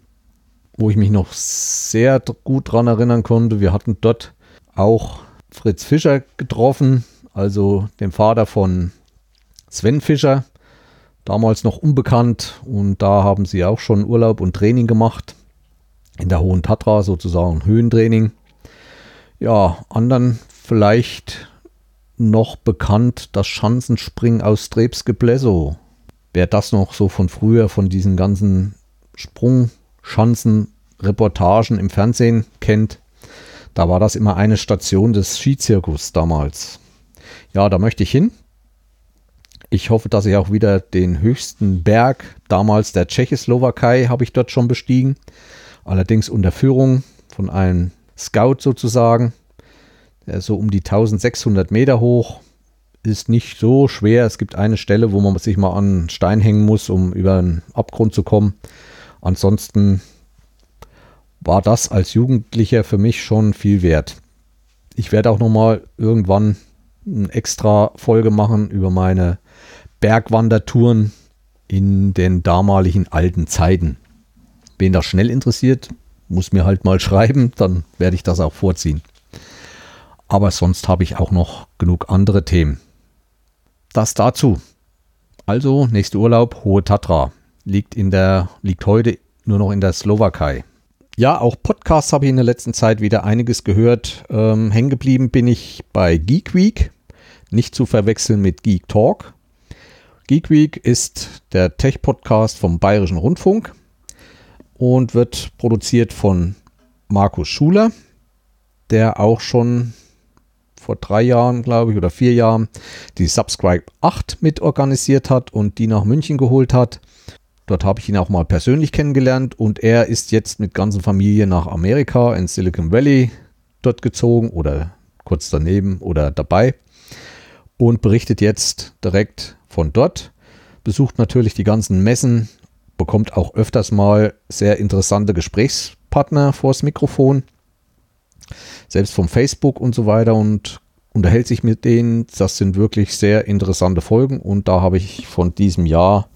wo ich mich noch sehr gut daran erinnern konnte. Wir hatten dort auch Fritz Fischer getroffen, also den Vater von Sven Fischer, damals noch unbekannt und da haben sie auch schon Urlaub und Training gemacht in der Hohen Tatra sozusagen Höhentraining. Ja, anderen vielleicht noch bekannt das Schanzenspringen aus Strebsgeblesso. Wer das noch so von früher, von diesen ganzen Sprungschanzen-Reportagen im Fernsehen kennt, da war das immer eine Station des Skizirkus damals. Ja, da möchte ich hin. Ich hoffe, dass ich auch wieder den höchsten Berg damals der Tschechoslowakei habe ich dort schon bestiegen. Allerdings unter Führung von einem Scout sozusagen. Der so um die 1600 Meter hoch. Ist nicht so schwer. Es gibt eine Stelle, wo man sich mal an einen Stein hängen muss, um über einen Abgrund zu kommen. Ansonsten war das als Jugendlicher für mich schon viel wert. Ich werde auch noch mal irgendwann eine extra Folge machen über meine Bergwandertouren in den damaligen alten Zeiten. Wen das schnell interessiert, muss mir halt mal schreiben, dann werde ich das auch vorziehen. Aber sonst habe ich auch noch genug andere Themen. Das dazu. Also, nächster Urlaub, Hohe Tatra. Liegt, in der, liegt heute nur noch in der Slowakei. Ja, auch Podcasts habe ich in der letzten Zeit wieder einiges gehört. Ähm, hängen geblieben bin ich bei Geek Week, nicht zu verwechseln mit Geek Talk. Geek Week ist der Tech-Podcast vom Bayerischen Rundfunk und wird produziert von Markus Schuler, der auch schon vor drei Jahren, glaube ich, oder vier Jahren die Subscribe 8 mit organisiert hat und die nach München geholt hat. Dort habe ich ihn auch mal persönlich kennengelernt und er ist jetzt mit ganzer Familie nach Amerika in Silicon Valley dort gezogen oder kurz daneben oder dabei und berichtet jetzt direkt von dort. Besucht natürlich die ganzen Messen, bekommt auch öfters mal sehr interessante Gesprächspartner vors Mikrofon, selbst vom Facebook und so weiter und unterhält sich mit denen. Das sind wirklich sehr interessante Folgen und da habe ich von diesem Jahr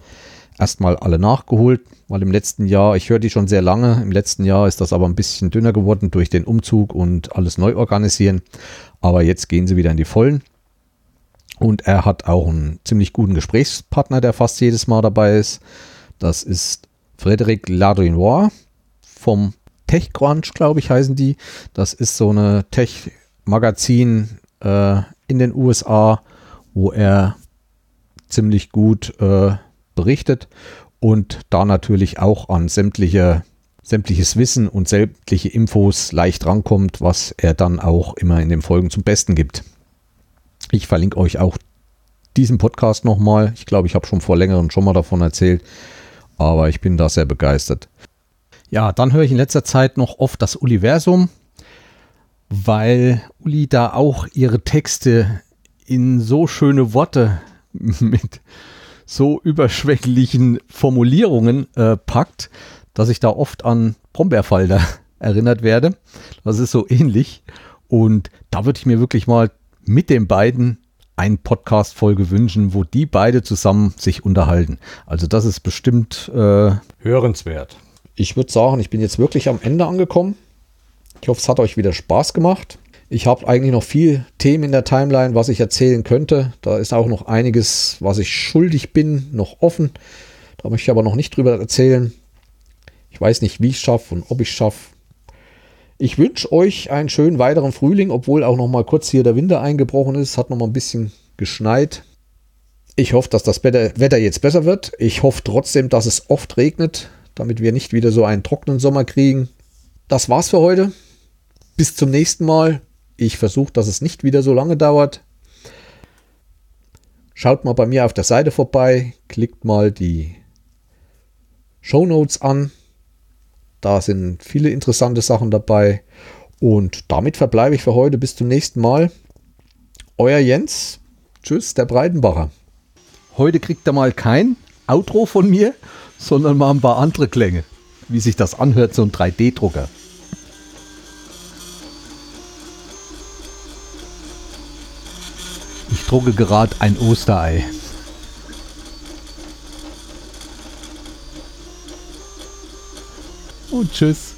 erstmal alle nachgeholt, weil im letzten Jahr, ich höre die schon sehr lange, im letzten Jahr ist das aber ein bisschen dünner geworden durch den Umzug und alles neu organisieren. Aber jetzt gehen sie wieder in die Vollen. Und er hat auch einen ziemlich guten Gesprächspartner, der fast jedes Mal dabei ist. Das ist Frédéric Ladrinois vom TechCrunch, glaube ich, heißen die. Das ist so eine Tech-Magazin äh, in den USA, wo er ziemlich gut äh, berichtet und da natürlich auch an sämtliche sämtliches Wissen und sämtliche Infos leicht rankommt, was er dann auch immer in den Folgen zum Besten gibt. Ich verlinke euch auch diesen Podcast nochmal. Ich glaube, ich habe schon vor längerem schon mal davon erzählt, aber ich bin da sehr begeistert. Ja, dann höre ich in letzter Zeit noch oft das Universum, weil Uli da auch ihre Texte in so schöne Worte mit so überschwänglichen Formulierungen äh, packt, dass ich da oft an Brombeerfalter erinnert werde. Das ist so ähnlich. Und da würde ich mir wirklich mal mit den beiden eine Podcast-Folge wünschen, wo die beide zusammen sich unterhalten. Also das ist bestimmt äh, hörenswert. Ich würde sagen, ich bin jetzt wirklich am Ende angekommen. Ich hoffe, es hat euch wieder Spaß gemacht. Ich habe eigentlich noch viel Themen in der Timeline, was ich erzählen könnte. Da ist auch noch einiges, was ich schuldig bin, noch offen. Da möchte ich aber noch nicht drüber erzählen. Ich weiß nicht, wie ich es schaffe und ob ich es schaffe. Ich wünsche euch einen schönen weiteren Frühling, obwohl auch noch mal kurz hier der Winter eingebrochen ist. Hat noch mal ein bisschen geschneit. Ich hoffe, dass das Wetter jetzt besser wird. Ich hoffe trotzdem, dass es oft regnet, damit wir nicht wieder so einen trockenen Sommer kriegen. Das war's für heute. Bis zum nächsten Mal. Ich versuche, dass es nicht wieder so lange dauert. Schaut mal bei mir auf der Seite vorbei, klickt mal die Show Notes an. Da sind viele interessante Sachen dabei. Und damit verbleibe ich für heute. Bis zum nächsten Mal. Euer Jens. Tschüss, der Breitenbacher. Heute kriegt er mal kein Outro von mir, sondern mal ein paar andere Klänge. Wie sich das anhört, so ein 3D-Drucker. Ich drucke gerade ein Osterei. Und tschüss.